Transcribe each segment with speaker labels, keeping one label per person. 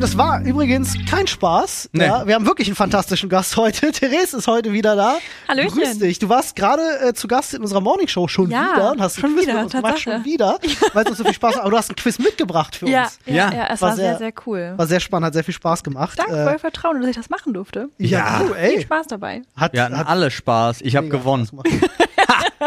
Speaker 1: Freunde, das war übrigens kein Spaß.
Speaker 2: Nee.
Speaker 1: Ja, wir haben wirklich einen fantastischen Gast heute. Therese ist heute wieder da.
Speaker 3: Hallöchen.
Speaker 1: Grüß dich. Du warst gerade äh, zu Gast in unserer Morningshow schon
Speaker 3: Ja,
Speaker 1: wieder und hast
Speaker 3: schon
Speaker 1: Quiz
Speaker 3: wieder,
Speaker 1: mit uns gemacht,
Speaker 3: Tatsache.
Speaker 1: schon wieder, weil es uns so viel Spaß macht. Aber du hast ein Quiz mitgebracht für
Speaker 3: Ja,
Speaker 1: uns.
Speaker 3: ja,
Speaker 2: Ja.
Speaker 3: ja, es
Speaker 1: War
Speaker 3: war,
Speaker 1: sehr-
Speaker 3: sehr, cool.
Speaker 1: War sehr spannend, hat sehr viel Spaß gemacht.
Speaker 3: Danke für
Speaker 1: Äh,
Speaker 3: euer Vertrauen, dass ich das machen durfte.
Speaker 1: ja, du,
Speaker 3: Viel
Speaker 1: ey.
Speaker 3: Spaß dabei.
Speaker 1: Hat,
Speaker 2: Wir hatten
Speaker 1: hat
Speaker 2: alle Spaß. Ich habe gewonnen.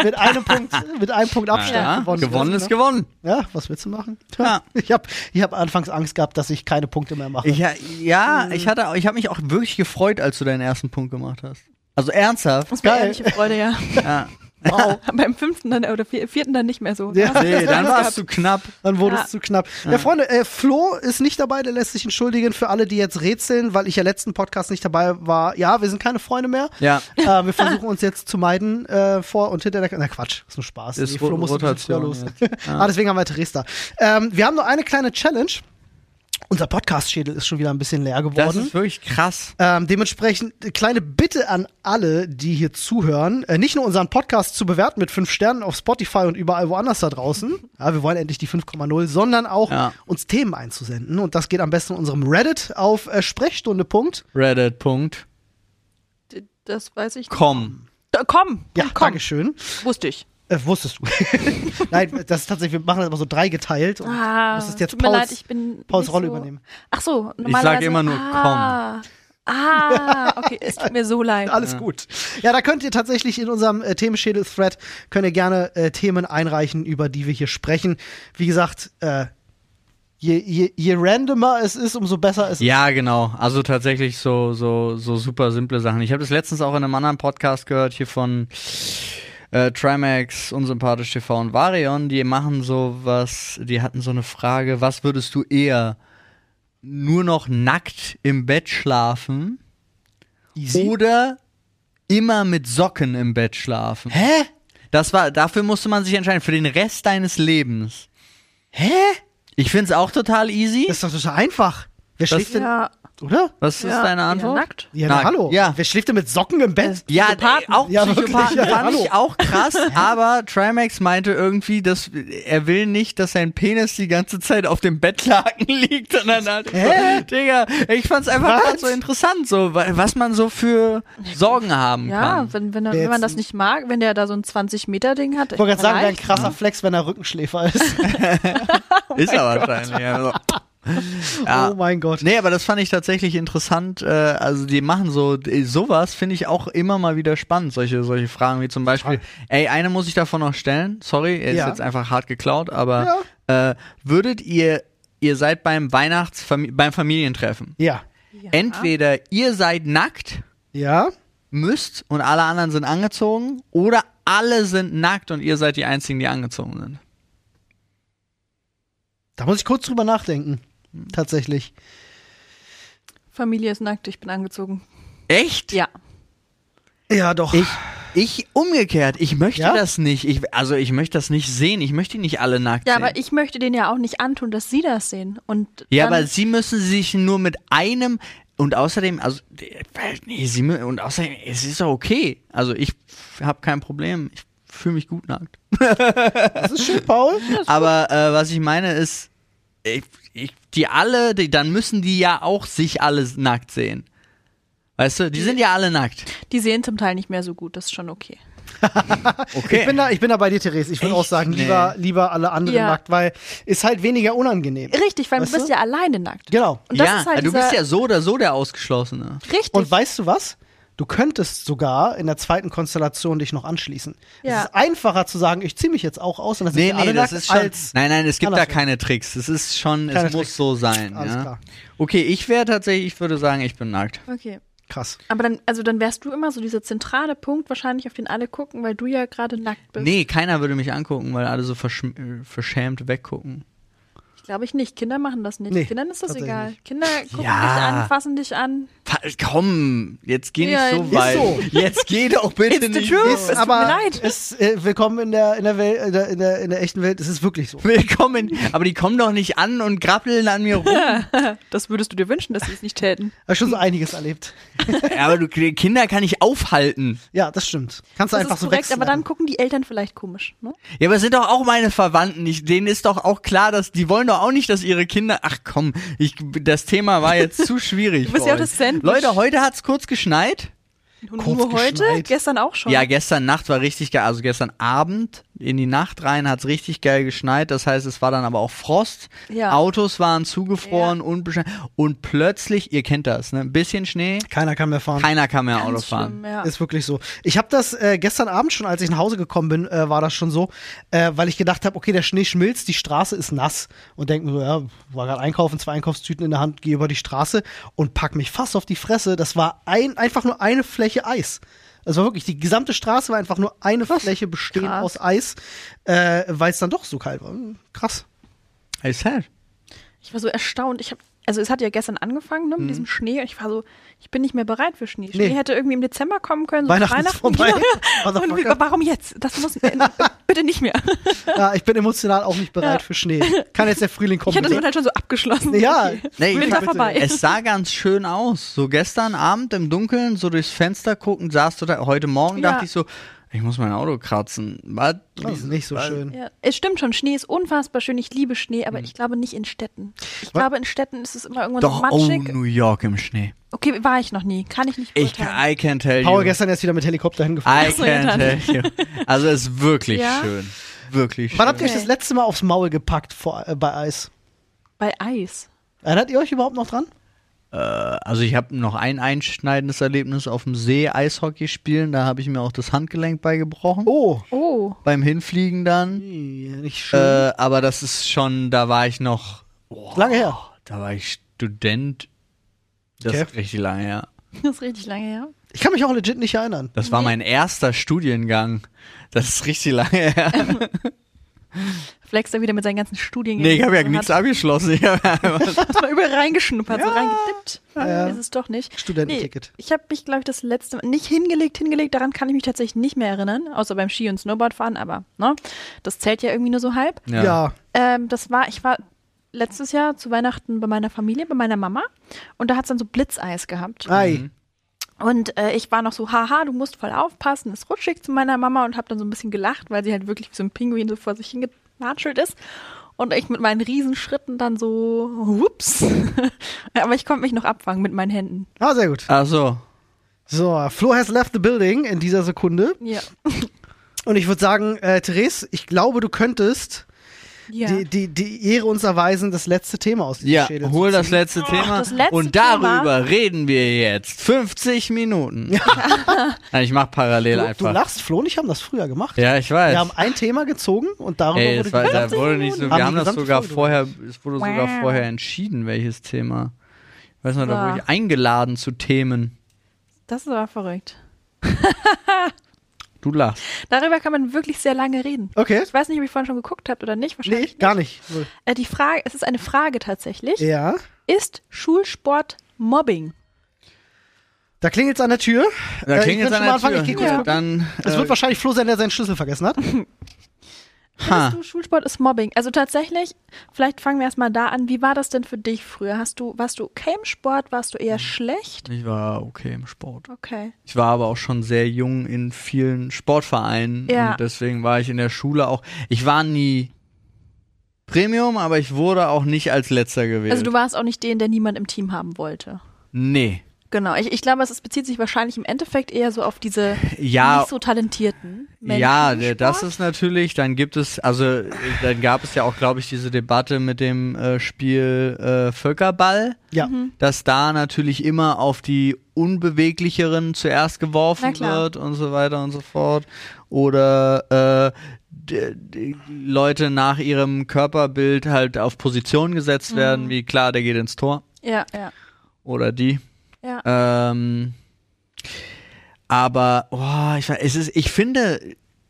Speaker 1: Mit einem Punkt, mit einem Punkt Abstand
Speaker 2: Ja,
Speaker 1: gewonnen.
Speaker 2: gewonnen ist
Speaker 1: Ja.
Speaker 2: gewonnen.
Speaker 1: Ja, was willst du machen?
Speaker 2: Ja.
Speaker 1: Ich habe ich hab anfangs Angst gehabt, dass ich keine Punkte mehr mache.
Speaker 2: Ich, ja, ja, ich hatte, ich habe mich auch wirklich gefreut, als du deinen ersten Punkt gemacht hast. Also ernsthaft.
Speaker 3: Das war
Speaker 1: Geil.
Speaker 3: ehrliche Freude, ja.
Speaker 2: Ja.
Speaker 1: Wow.
Speaker 3: Beim fünften dann oder vier- vierten dann nicht mehr so.
Speaker 1: Ja.
Speaker 2: Nee, dann warst du knapp.
Speaker 1: Dann wurde
Speaker 3: Ja.
Speaker 1: es zu knapp. Ja, Freunde, äh, Flo ist nicht dabei, der lässt sich entschuldigen für alle, die jetzt rätseln, weil ich ja letzten Podcast nicht dabei war. Ja, wir sind keine Freunde mehr.
Speaker 2: Ja.
Speaker 1: Äh, wir versuchen uns jetzt zu meiden äh, vor und hinter der Kamera. Na Quatsch, ist nur Spaß.
Speaker 2: Ist
Speaker 1: Flo musste ein bisschen
Speaker 2: Rotation
Speaker 1: los. ah, deswegen haben wir Therese da. Ähm, wir haben nur eine kleine Challenge. Unser Podcast-Schädel ist schon wieder ein bisschen leer
Speaker 2: Das
Speaker 1: geworden.
Speaker 2: ist wirklich krass.
Speaker 1: Ähm, dementsprechend eine kleine Bitte an alle, die hier zuhören, äh, nicht nur unseren Podcast zu bewerten mit fünf Sternen auf Spotify und überall woanders da draußen. Ja, wir wollen endlich die 5,0, sondern auch
Speaker 2: Ja.
Speaker 1: uns Themen einzusenden. Und das geht am besten in unserem Reddit auf äh, Sprechstunde.com.
Speaker 2: Reddit.com.
Speaker 3: Das weiß ich.
Speaker 1: Ja,
Speaker 3: Da, komm, komm, komm.
Speaker 1: Dankeschön.
Speaker 3: Wusste ich.
Speaker 1: Äh, wusstest du. Nein, das ist tatsächlich, wir machen das immer so dreigeteilt. Und
Speaker 3: Ah,
Speaker 1: musstest jetzt
Speaker 3: tut mir
Speaker 1: Pauls,
Speaker 3: leid, ich bin
Speaker 1: Pauls Rolle
Speaker 3: so,
Speaker 1: übernehmen.
Speaker 3: Ach so, normalerweise.
Speaker 2: immer nur
Speaker 3: ah, Ah, okay, es tut mir so leid.
Speaker 1: Alles gut. Ja, da könnt ihr tatsächlich in unserem äh, Themenschädel-Thread könnt ihr gerne äh, Themen einreichen, über die wir hier sprechen. Wie gesagt, äh, je, je, je randomer es ist, umso besser es ist.
Speaker 2: Ja, genau. Also tatsächlich so, so, so super simple Sachen. Ich habe das letztens auch in einem anderen Podcast gehört, hier von äh, Trimax, Unsympathisch TV und Varion. Die machen so was, die hatten so eine Frage, was würdest du eher nur noch nackt im Bett schlafen
Speaker 1: Easy.
Speaker 2: oder immer mit Socken im Bett schlafen?
Speaker 1: Hä?
Speaker 2: Das war, dafür musste man sich entscheiden, für den Rest deines Lebens.
Speaker 1: Hä?
Speaker 2: Ich find's auch total easy.
Speaker 1: Das ist doch total einfach. Wer
Speaker 2: Das-
Speaker 1: schläft denn,
Speaker 3: Ja,
Speaker 1: oder?
Speaker 2: Was ist
Speaker 3: ja,
Speaker 2: deine
Speaker 3: ja,
Speaker 2: Antwort?
Speaker 3: nackt.
Speaker 1: Ja, na, hallo.
Speaker 2: Ja.
Speaker 1: Wer schläft denn mit Socken im Bett?
Speaker 2: Ja,
Speaker 3: Psychopathen.
Speaker 2: d- auch
Speaker 1: Ja, wirklich,
Speaker 2: Psychopathen
Speaker 1: ja,
Speaker 2: fand ich auch krass, aber Trimax meinte irgendwie, dass er will nicht, dass sein Penis die ganze Zeit auf dem Bettlaken liegt. Und dann halt
Speaker 1: Hä?
Speaker 2: so, Digga, ich fand's einfach
Speaker 1: Was?
Speaker 2: so interessant, so wa- was man so für Sorgen haben
Speaker 3: Ja,
Speaker 2: kann.
Speaker 3: wenn, wenn,
Speaker 1: Wer
Speaker 3: wenn man das nicht mag, wenn der da so ein 20-Meter-Ding hat.
Speaker 1: Ich wollte gerade sagen, wäre ein krasser Flex, wenn er Rückenschläfer ist.
Speaker 2: Ist er wahrscheinlich. Also. Ja.
Speaker 1: Oh mein Gott.
Speaker 2: Nee, aber das fand ich tatsächlich interessant. Äh, also die machen so sowas finde ich auch immer mal wieder spannend. Solche solche Fragen wie zum Beispiel. Ey, eine muss ich davon noch stellen. Sorry, er ist
Speaker 1: Ja.
Speaker 2: jetzt einfach hart geklaut. Aber äh, würdet ihr ihr seid beim Weihnachts beim Familientreffen.
Speaker 1: Ja.
Speaker 3: Ja.
Speaker 2: Entweder ihr seid nackt,
Speaker 1: Ja?
Speaker 2: müsst und alle anderen sind angezogen, oder alle sind nackt und ihr seid die einzigen, die angezogen sind.
Speaker 1: Da muss ich kurz drüber nachdenken. Tatsächlich.
Speaker 3: Familie ist nackt, ich bin angezogen.
Speaker 2: Echt?
Speaker 3: Ja.
Speaker 1: Ja, doch.
Speaker 2: Ich, ich umgekehrt, ich möchte
Speaker 1: Ja?
Speaker 2: das nicht. Ich, also ich möchte das nicht sehen. Ich möchte die nicht alle nackt
Speaker 3: Ja,
Speaker 2: sehen.
Speaker 3: aber ich möchte denen ja auch nicht antun, dass sie das sehen. Und
Speaker 2: ja, aber sie müssen sich nur mit einem und außerdem, also nee, sie und außerdem, es ist doch okay. Also ich habe kein Problem. Ich fühle mich gut nackt.
Speaker 1: Das ist schön, Paul.
Speaker 2: Aber äh, was ich meine ist, ich, ich, die alle, die, dann müssen die ja auch sich alle nackt sehen. Weißt du, die sind ja alle nackt.
Speaker 3: die sehen zum Teil nicht mehr so gut, das ist schon okay.
Speaker 2: Okay.
Speaker 1: Ich bin da, ich bin da bei dir, Therese. Ich würde auch sagen,
Speaker 2: Nee.
Speaker 1: lieber, lieber alle anderen
Speaker 3: Ja.
Speaker 1: nackt, weil ist halt weniger unangenehm.
Speaker 3: Richtig, weil
Speaker 1: Weißt
Speaker 3: du bist
Speaker 1: du?
Speaker 3: ja alleine nackt.
Speaker 1: Genau.
Speaker 3: Und das
Speaker 2: ja,
Speaker 3: ist halt
Speaker 2: du bist ja so oder so der Ausgeschlossene.
Speaker 3: Richtig.
Speaker 1: Und weißt du was? Du könntest sogar in der zweiten Konstellation dich noch anschließen.
Speaker 3: Ja.
Speaker 1: Es ist einfacher zu sagen, ich ziehe mich jetzt auch aus und dann sind
Speaker 2: Nee,
Speaker 1: wir alle
Speaker 2: nee, das
Speaker 1: nackt,
Speaker 2: ist schon.
Speaker 1: als
Speaker 2: Nein, nein, es gibt da keine Tricks. Es ist schon,
Speaker 1: Keine
Speaker 2: es muss
Speaker 1: Tricks.
Speaker 2: so sein.
Speaker 1: Alles
Speaker 2: ja?
Speaker 1: klar.
Speaker 2: Okay, ich wäre tatsächlich, ich würde sagen, ich bin nackt.
Speaker 3: okay.
Speaker 1: krass.
Speaker 3: Aber dann, also dann wärst du immer so dieser zentrale Punkt wahrscheinlich, auf den alle gucken, weil du ja gerade nackt bist.
Speaker 2: Nee, keiner würde mich angucken, weil alle so verschm- äh, verschämt weggucken.
Speaker 3: Ich glaube ich nicht. Kinder machen das nicht.
Speaker 1: Nee,
Speaker 3: Kindern ist das egal.
Speaker 1: nicht.
Speaker 3: Kinder gucken
Speaker 2: Ja.
Speaker 3: dich an, fassen dich an.
Speaker 2: Komm, jetzt geh nicht
Speaker 3: Ja,
Speaker 2: so
Speaker 3: ist
Speaker 2: weit.
Speaker 1: so.
Speaker 2: Jetzt geh doch bitte
Speaker 3: It's the
Speaker 2: nicht
Speaker 3: truth.
Speaker 2: so.
Speaker 3: Es tut
Speaker 1: aber
Speaker 3: mir leid.
Speaker 1: es äh, willkommen in der in der Welt in der, in der in der echten Welt. Es ist wirklich so.
Speaker 2: Willkommen. Aber die kommen doch nicht an und grappeln an mir rum.
Speaker 3: Das würdest du dir wünschen, dass sie es nicht täten.
Speaker 1: Habe schon so einiges erlebt.
Speaker 2: Ja, aber du, die Kinder kann ich aufhalten.
Speaker 1: Ja, das stimmt. Kannst du
Speaker 3: Das
Speaker 1: einfach
Speaker 3: ist
Speaker 1: so
Speaker 3: korrekt, aber dann gucken die Eltern vielleicht komisch. Ne?
Speaker 2: Ja, aber es sind doch auch meine Verwandten. Ich, denen ist doch auch klar, dass die wollen doch auch nicht, dass ihre Kinder. Ach komm, ich, das Thema war jetzt zu schwierig.
Speaker 3: Du bist ja auch das Sandwich.
Speaker 2: Leute, heute hat's kurz geschneit.
Speaker 3: Und
Speaker 1: Kurz
Speaker 3: nur heute,
Speaker 1: geschneit.
Speaker 3: gestern auch schon.
Speaker 2: Ja, gestern Nacht war richtig geil. Also gestern Abend in die Nacht rein hat's richtig geil geschneit. Das heißt, es war dann aber auch Frost.
Speaker 3: Ja.
Speaker 2: Autos waren zugefroren, unbeschneit. Und plötzlich, ihr kennt das, ne? Ein bisschen Schnee.
Speaker 1: Keiner kann mehr fahren.
Speaker 2: Keiner kann mehr
Speaker 3: Ganz
Speaker 2: Auto fahren.
Speaker 3: schlimm, ja.
Speaker 1: Ist wirklich so. Ich habe das äh, gestern Abend schon, als ich nach Hause gekommen bin, äh, war das schon so, äh, weil ich gedacht habe, okay, der Schnee schmilzt, die Straße ist nass und denke mir so, ja, war gerade einkaufen, zwei Einkaufstüten in der Hand, gehe über die Straße und pack mich fast auf die Fresse. Das war ein, einfach nur eine Fläche Eis. War wirklich, die gesamte Straße war einfach nur eine Fläche bestehend
Speaker 3: Krass.
Speaker 1: aus Eis, äh, weil es dann doch so kalt war. Krass.
Speaker 2: Hey, sad.
Speaker 3: Ich war so erstaunt. Ich hab, also es hat ja gestern angefangen ne, mit diesem Schnee. Und ich war so, ich bin nicht mehr bereit für Schnee. Schnee
Speaker 1: Nee.
Speaker 3: hätte irgendwie im Dezember kommen können. So
Speaker 1: Weihnachten ist vorbei.
Speaker 3: Ja. Und wie, warum jetzt? Das muss äh, bitte nicht mehr.
Speaker 1: Ja, ich bin emotional auch nicht bereit
Speaker 3: Ja.
Speaker 1: für Schnee. Kann jetzt der Frühling kommen.
Speaker 3: Ich hatte das
Speaker 1: bitte?
Speaker 3: halt schon so abgeschlossen.
Speaker 1: Ja.
Speaker 3: Okay.
Speaker 2: Nee,
Speaker 3: Winter
Speaker 2: ich-
Speaker 3: vorbei.
Speaker 2: Es sah ganz schön aus. So gestern Abend im Dunkeln, so durchs Fenster gucken, saß du da. Heute Morgen
Speaker 3: Ja.
Speaker 2: dachte ich so, ich muss mein Auto kratzen. Was?
Speaker 1: Das ist nicht so schön.
Speaker 3: Ja, es stimmt schon, Schnee ist unfassbar schön. Ich liebe Schnee,
Speaker 2: Hm.
Speaker 3: aber ich glaube nicht in Städten. Ich
Speaker 1: Was?
Speaker 3: glaube, in Städten ist es immer irgendwann
Speaker 2: Doch,
Speaker 3: so
Speaker 2: oh,
Speaker 3: matschig.
Speaker 2: New York im Schnee.
Speaker 3: okay, war ich noch nie. Kann ich nicht
Speaker 2: Ich,
Speaker 3: beurteilen.
Speaker 2: I can tell
Speaker 1: Paul
Speaker 2: you.
Speaker 1: gestern erst wieder mit Helikopter hingefahren.
Speaker 2: I can tell you. Also es ist wirklich
Speaker 3: Ja?
Speaker 2: schön. Wirklich
Speaker 1: Wann habt ihr
Speaker 2: schön.
Speaker 1: euch das letzte Mal aufs Maul gepackt vor, äh, bei Eis?
Speaker 3: Bei Eis.
Speaker 1: Erinnert ihr euch überhaupt noch dran?
Speaker 2: Äh, also ich habe noch ein einschneidendes Erlebnis auf dem See Eishockey spielen. Da habe ich mir auch das Handgelenk beigebrochen.
Speaker 1: Oh.
Speaker 3: Oh.
Speaker 2: Beim Hinfliegen dann.
Speaker 1: Nicht schön.
Speaker 2: Äh, aber das ist schon, da war ich noch. Oh,
Speaker 1: Lange her.
Speaker 2: Da war ich Student. Das
Speaker 1: Okay.
Speaker 2: ist richtig lange her.
Speaker 3: Das ist richtig lange her.
Speaker 1: Ich kann mich auch legit nicht erinnern.
Speaker 2: Das war
Speaker 3: Nee.
Speaker 2: mein erster Studiengang. Das ist richtig lange her.
Speaker 3: Flex da wieder mit seinen ganzen Studien.
Speaker 2: nee, ich habe ja nichts abgeschlossen. Ich hab einfach-
Speaker 3: Hat mal überall reingeschnuppert, so
Speaker 2: Ja.
Speaker 3: reingedippt.
Speaker 1: Ja.
Speaker 3: Ist es doch nicht.
Speaker 1: Studententicket.
Speaker 3: Nee, ich habe mich, glaube ich, das letzte Mal nicht hingelegt, hingelegt, daran kann ich mich tatsächlich nicht mehr erinnern, außer beim Ski- und Snowboardfahren, aber ne, das zählt ja irgendwie nur so halb.
Speaker 1: Ja.
Speaker 3: Ähm, das war, ich war letztes Jahr zu Weihnachten bei meiner Familie, bei meiner Mama und da hat es dann so Blitzeis gehabt.
Speaker 1: Ei.
Speaker 3: Und äh, ich war noch so, haha, du musst voll aufpassen, ist rutschig zu meiner Mama und habe dann so ein bisschen gelacht, weil sie halt wirklich wie so ein Pinguin so vor sich hingematschelt ist. Und ich mit meinen Riesenschritten dann so, hups. Aber ich konnte mich noch abfangen mit meinen Händen.
Speaker 1: Ah, sehr gut.
Speaker 2: Ach so.
Speaker 1: So, Flo has left the building in dieser Sekunde.
Speaker 3: Ja.
Speaker 1: Und ich würde sagen, äh, Therese, ich glaube, du könntest
Speaker 3: ja.
Speaker 1: die, die, die Ehre uns erweisen, das letzte Thema aus diesem
Speaker 2: Ja,
Speaker 1: Schädel
Speaker 2: hol
Speaker 1: zu
Speaker 2: das
Speaker 1: ziehen.
Speaker 2: letzte Thema.
Speaker 3: das letzte
Speaker 2: und darüber
Speaker 3: Thema.
Speaker 2: reden wir jetzt. 50 Minuten. Nein, ich mach parallel
Speaker 1: Du, du
Speaker 2: einfach.
Speaker 1: lachst, Flo und ich haben das früher gemacht.
Speaker 2: ja, ich weiß.
Speaker 1: Wir haben ein Thema gezogen und darüber
Speaker 2: Ey,
Speaker 1: wurde
Speaker 2: war, da wurde nicht so,
Speaker 1: Haben
Speaker 2: wir
Speaker 1: die
Speaker 2: haben das sogar
Speaker 1: Folge
Speaker 2: vorher, es wurde sogar
Speaker 3: Wow.
Speaker 2: vorher entschieden, welches Thema. Ich weiß noch, da wurde ich eingeladen zu Themen.
Speaker 3: Das ist aber verrückt.
Speaker 2: Du lachst.
Speaker 3: Darüber kann man wirklich sehr lange reden.
Speaker 1: Okay.
Speaker 3: Ich weiß nicht, ob ihr vorhin schon geguckt habt oder nicht.
Speaker 1: Nee,
Speaker 3: Wahrscheinlich
Speaker 1: gar nicht.
Speaker 3: Äh, die Frage, es ist eine Frage tatsächlich.
Speaker 1: Ja.
Speaker 3: Ist Schulsport Mobbing?
Speaker 1: Da klingelt es an der Tür.
Speaker 2: Da
Speaker 1: Äh, ich
Speaker 2: jetzt
Speaker 1: schon
Speaker 2: an der
Speaker 1: anfangen,
Speaker 2: Tür.
Speaker 1: ich geh kurz
Speaker 3: Ja.
Speaker 2: Dann,
Speaker 1: Es
Speaker 2: äh,
Speaker 1: wird wahrscheinlich Flo sein, der seinen Schlüssel vergessen hat.
Speaker 2: ha.
Speaker 3: Findest du, Schulsport ist Mobbing? Also tatsächlich, vielleicht fangen wir erstmal da an. Wie war das denn für dich früher? Hast du, warst du okay im Sport? Warst du eher schlecht?
Speaker 2: Ich war okay im Sport.
Speaker 3: Okay.
Speaker 2: Ich war aber auch schon sehr jung in vielen Sportvereinen
Speaker 3: Ja.
Speaker 2: und deswegen war ich in der Schule auch. Ich war nie Premium, aber ich wurde auch nicht als letzter gewählt.
Speaker 3: Also du warst auch nicht den, der niemand im Team haben wollte.
Speaker 2: nee.
Speaker 3: Genau. Ich, ich glaube, es bezieht sich wahrscheinlich im Endeffekt eher so auf diese
Speaker 2: Ja,
Speaker 3: nicht so talentierten Menschen.
Speaker 2: ja, das ist natürlich, dann gibt es, also dann gab es ja auch, glaube ich, diese Debatte mit dem äh, Spiel äh, Völkerball,
Speaker 1: Ja.
Speaker 3: Mhm.
Speaker 2: dass da natürlich immer auf die unbeweglicheren zuerst geworfen wird und so weiter und so fort. Oder äh, Leute nach ihrem Körperbild halt auf Position gesetzt
Speaker 3: Mhm.
Speaker 2: werden, wie klar, der geht ins Tor.
Speaker 3: Ja, ja,
Speaker 2: Oder die.
Speaker 3: Ja.
Speaker 2: Ähm, aber, oh, ich, es ist, ich finde,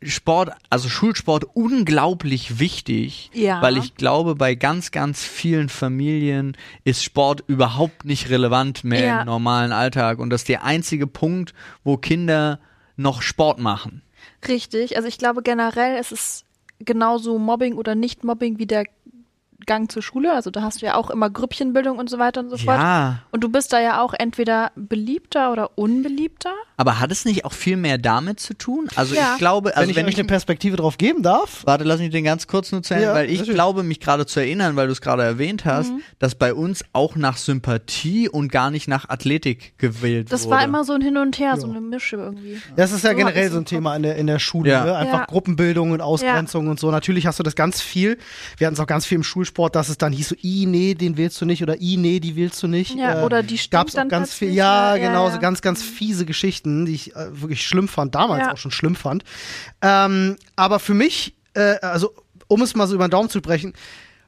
Speaker 2: Sport, also Schulsport unglaublich wichtig,
Speaker 3: Ja.
Speaker 2: weil ich glaube, bei ganz, ganz vielen Familien ist Sport überhaupt nicht relevant mehr
Speaker 3: Ja.
Speaker 2: im normalen Alltag und das ist der einzige Punkt, wo Kinder noch Sport machen.
Speaker 3: Richtig. Also ich glaube generell ist es genauso Mobbing oder Nicht-Mobbing wie der Gang zur Schule. Also da hast du ja auch immer Grüppchenbildung und so weiter und so fort.
Speaker 2: Ja,
Speaker 3: Und du bist da ja auch entweder beliebter oder unbeliebter.
Speaker 2: Aber hat es nicht auch viel mehr damit zu tun? Also
Speaker 3: Ja.
Speaker 2: ich glaube, also
Speaker 1: wenn ich
Speaker 2: wenn
Speaker 1: euch
Speaker 2: ich
Speaker 1: eine Perspektive drauf geben darf.
Speaker 2: Warte, lass mich den ganz kurz nur zu Ende,
Speaker 1: Ja,
Speaker 2: weil ich
Speaker 1: natürlich.
Speaker 2: glaube, mich gerade zu erinnern, weil du es gerade erwähnt hast,
Speaker 3: Mhm.
Speaker 2: dass bei uns auch nach Sympathie und gar nicht nach Athletik gewählt
Speaker 3: Das
Speaker 2: wurde.
Speaker 3: war immer so ein Hin und Her, so eine Mische irgendwie.
Speaker 1: Das ist ja
Speaker 3: So
Speaker 1: generell so ein Thema in der, in der Schule.
Speaker 2: Ja.
Speaker 1: Ne? Einfach
Speaker 3: Ja.
Speaker 1: Gruppenbildung und Ausgrenzung und so. Natürlich hast du das ganz viel. Wir hatten es auch ganz viel im Schulsport, dass es dann hieß so, i, nee, den willst du nicht oder i, nee, die willst du nicht.
Speaker 3: Ja, oder die stinkt
Speaker 1: gab's auch
Speaker 3: dann
Speaker 1: ganz viel, ja,
Speaker 3: ja, ja,
Speaker 1: genau,
Speaker 3: ja.
Speaker 1: so ganz, ganz fiese Geschichten, die ich äh, wirklich schlimm fand, damals
Speaker 3: Ja.
Speaker 1: auch schon schlimm fand. Ähm, aber für mich, äh, also um es mal so über den Daumen zu brechen,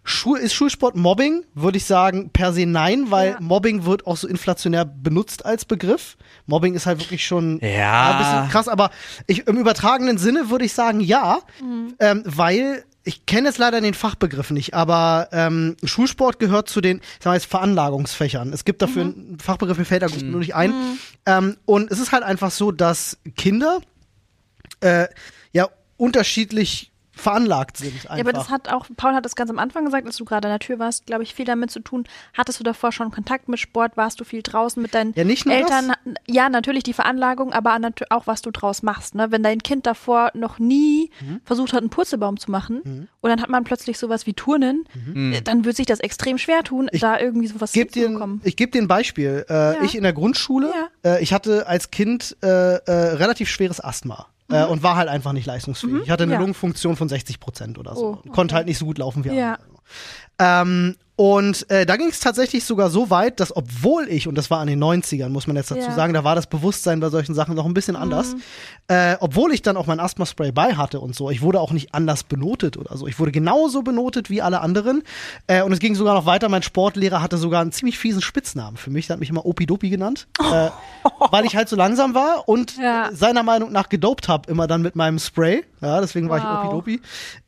Speaker 1: Schul ist Schulsport Mobbing? Würde ich sagen, per se nein, weil
Speaker 3: Ja.
Speaker 1: Mobbing wird auch so inflationär benutzt als Begriff. Mobbing ist halt wirklich schon
Speaker 2: Ja.
Speaker 1: ein bisschen krass, aber ich, im übertragenen Sinne würde ich sagen, ja, ähm, weil ich kenne es leider den Fachbegriff nicht, aber ähm, Schulsport gehört zu den, ich sag mal jetzt Veranlagungsfächern. Es gibt dafür einen Fachbegriff, mir fällt da nur nicht ein. Ähm, und es ist halt einfach so, dass Kinder äh, ja unterschiedlich veranlagt sind. Einfach.
Speaker 3: Ja, aber das hat auch, Paul hat das ganz am Anfang gesagt, als du gerade an der Tür warst, glaube ich, viel damit zu tun. Hattest du davor schon Kontakt mit Sport? Warst du viel draußen mit deinen
Speaker 1: Ja, nicht nur
Speaker 3: Eltern? Ja, natürlich die Veranlagung, aber auch, was du draus machst. Ne? Wenn dein Kind davor noch nie
Speaker 1: Mhm.
Speaker 3: versucht hat, einen Purzelbaum zu machen und dann hat man plötzlich sowas wie Turnen, äh, dann wird sich das extrem schwer tun, da irgendwie sowas
Speaker 1: geb dir, ein-
Speaker 3: hinzubekommen.
Speaker 1: ich gebe dir ein Beispiel. Äh,
Speaker 3: Ja.
Speaker 1: Ich in der Grundschule, äh, ich hatte als Kind äh, äh, relativ schweres Asthma. Äh, und war halt einfach nicht leistungsfähig. Ich hatte eine
Speaker 3: Mhm. Ja.
Speaker 1: Lungenfunktion von 60 Prozent oder so.
Speaker 3: Oh,
Speaker 1: Und Konnte halt nicht so gut laufen wie
Speaker 3: Ja.
Speaker 1: andere. Ähm, und äh, da ging es tatsächlich sogar so weit, dass obwohl ich, und das war an den 90ern, muss man jetzt dazu
Speaker 3: Ja.
Speaker 1: sagen, da war das Bewusstsein bei solchen Sachen noch ein bisschen anders, äh, obwohl ich dann auch mein Asthma-Spray bei hatte und so, ich wurde auch nicht anders benotet oder so. Ich wurde genauso benotet wie alle anderen. Äh, und es ging sogar noch weiter, mein Sportlehrer hatte sogar einen ziemlich fiesen Spitznamen für mich, der hat mich immer Opidopi genannt, äh, weil ich halt so langsam war und
Speaker 3: Ja.
Speaker 1: seiner Meinung nach gedopt habe, immer dann mit meinem Spray. Ja, deswegen war ich
Speaker 3: Wow.
Speaker 1: Opidopi.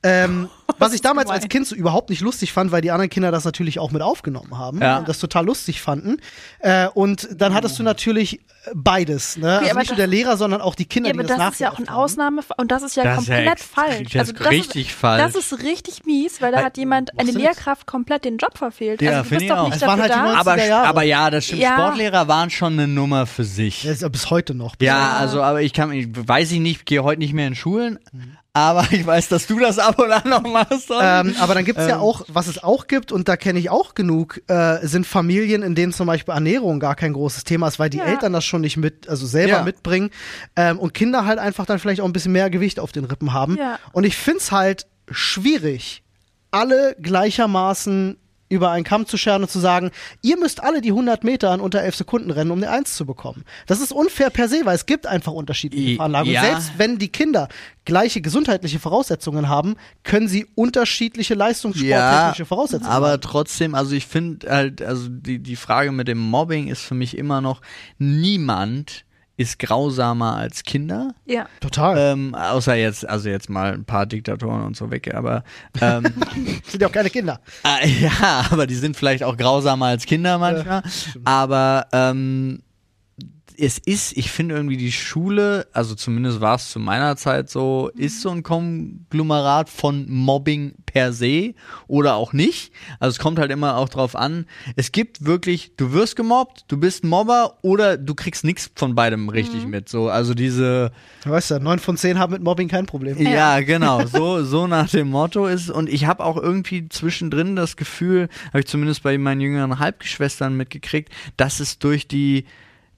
Speaker 1: Ähm, was ich damals als Kind so überhaupt nicht lustig fand, weil die anderen Kinder das natürlich auch mit aufgenommen haben
Speaker 2: Ja.
Speaker 1: und das total lustig fanden. Äh, und dann hattest du natürlich äh, beides. Ne? also
Speaker 3: aber
Speaker 1: nicht nur der Lehrer, sondern auch die Kinder,
Speaker 3: Ja,
Speaker 1: die
Speaker 3: aber
Speaker 1: das
Speaker 3: das ist ja auch ein
Speaker 1: nachgeäfft haben.
Speaker 3: Ausnahme und das ist ja
Speaker 2: Das ist ja
Speaker 3: komplett falsch.
Speaker 2: das
Speaker 3: Also
Speaker 2: ist
Speaker 3: das
Speaker 2: richtig
Speaker 3: ist,
Speaker 2: falsch.
Speaker 3: Das ist richtig mies, weil da hat jemand, eine? Lehrkraft komplett den Job verfehlt.
Speaker 2: Ja,
Speaker 3: also du
Speaker 2: finde
Speaker 3: bist doch
Speaker 2: auch.
Speaker 3: nicht dafür
Speaker 1: halt die
Speaker 3: da.
Speaker 1: 90er
Speaker 2: aber, aber ja, das stimmt.
Speaker 3: Ja.
Speaker 2: Sportlehrer waren schon eine Nummer für sich.
Speaker 1: Ist bis heute noch.
Speaker 2: Ja, also, aber ich kann, ich weiß ich nicht, gehe heute nicht mehr in Schulen,
Speaker 1: Mhm.
Speaker 2: Aber ich weiß, dass du das ab und an noch machst.
Speaker 1: Ähm, aber dann gibt's ja auch, was es auch gibt, und da kenne ich auch genug, äh, sind Familien, in denen zum Beispiel Ernährung gar kein großes Thema ist, weil die
Speaker 3: Ja.
Speaker 1: Eltern das schon nicht mit, also selber
Speaker 2: Ja.
Speaker 1: mitbringen ähm, und Kinder halt einfach dann vielleicht auch ein bisschen mehr Gewicht auf den Rippen haben.
Speaker 3: Ja.
Speaker 1: Und ich find's halt schwierig, alle gleichermaßen über einen Kamm zu scheren und zu sagen, ihr müsst alle die 100 Meter in unter 11 Sekunden rennen, um eine 1 zu bekommen. Das ist unfair per se, weil es gibt einfach unterschiedliche Veranlagungen.
Speaker 2: ja.
Speaker 1: Selbst wenn die Kinder gleiche gesundheitliche Voraussetzungen haben, können sie unterschiedliche leistungssporttechnische Voraussetzungen
Speaker 2: aber
Speaker 1: haben.
Speaker 2: trotzdem, also ich finde halt, also die, die Frage mit dem Mobbing ist für mich immer noch, niemand ist grausamer als Kinder.
Speaker 3: Ja.
Speaker 1: Total.
Speaker 2: Ähm, außer jetzt, also jetzt mal ein paar Diktatoren und so weg, aber ähm,
Speaker 1: sind ja auch keine Kinder.
Speaker 2: äh, ja, aber die sind vielleicht auch grausamer als Kinder manchmal. aber ähm, es ist, ich finde irgendwie die Schule, also zumindest war es zu meiner Zeit so, ist so ein Konglomerat von Mobbing per se oder auch nicht. Also es kommt halt immer auch drauf an. Es gibt wirklich, du wirst gemobbt, du bist Mobber oder du kriegst nichts von beidem richtig mit. So, also diese
Speaker 1: Du weißt ja, neun von zehn haben mit Mobbing kein Problem.
Speaker 2: ja, genau. So, so nach dem Motto ist. Und ich habe auch irgendwie zwischendrin das Gefühl, habe ich zumindest bei meinen jüngeren Halbgeschwistern mitgekriegt, dass es durch die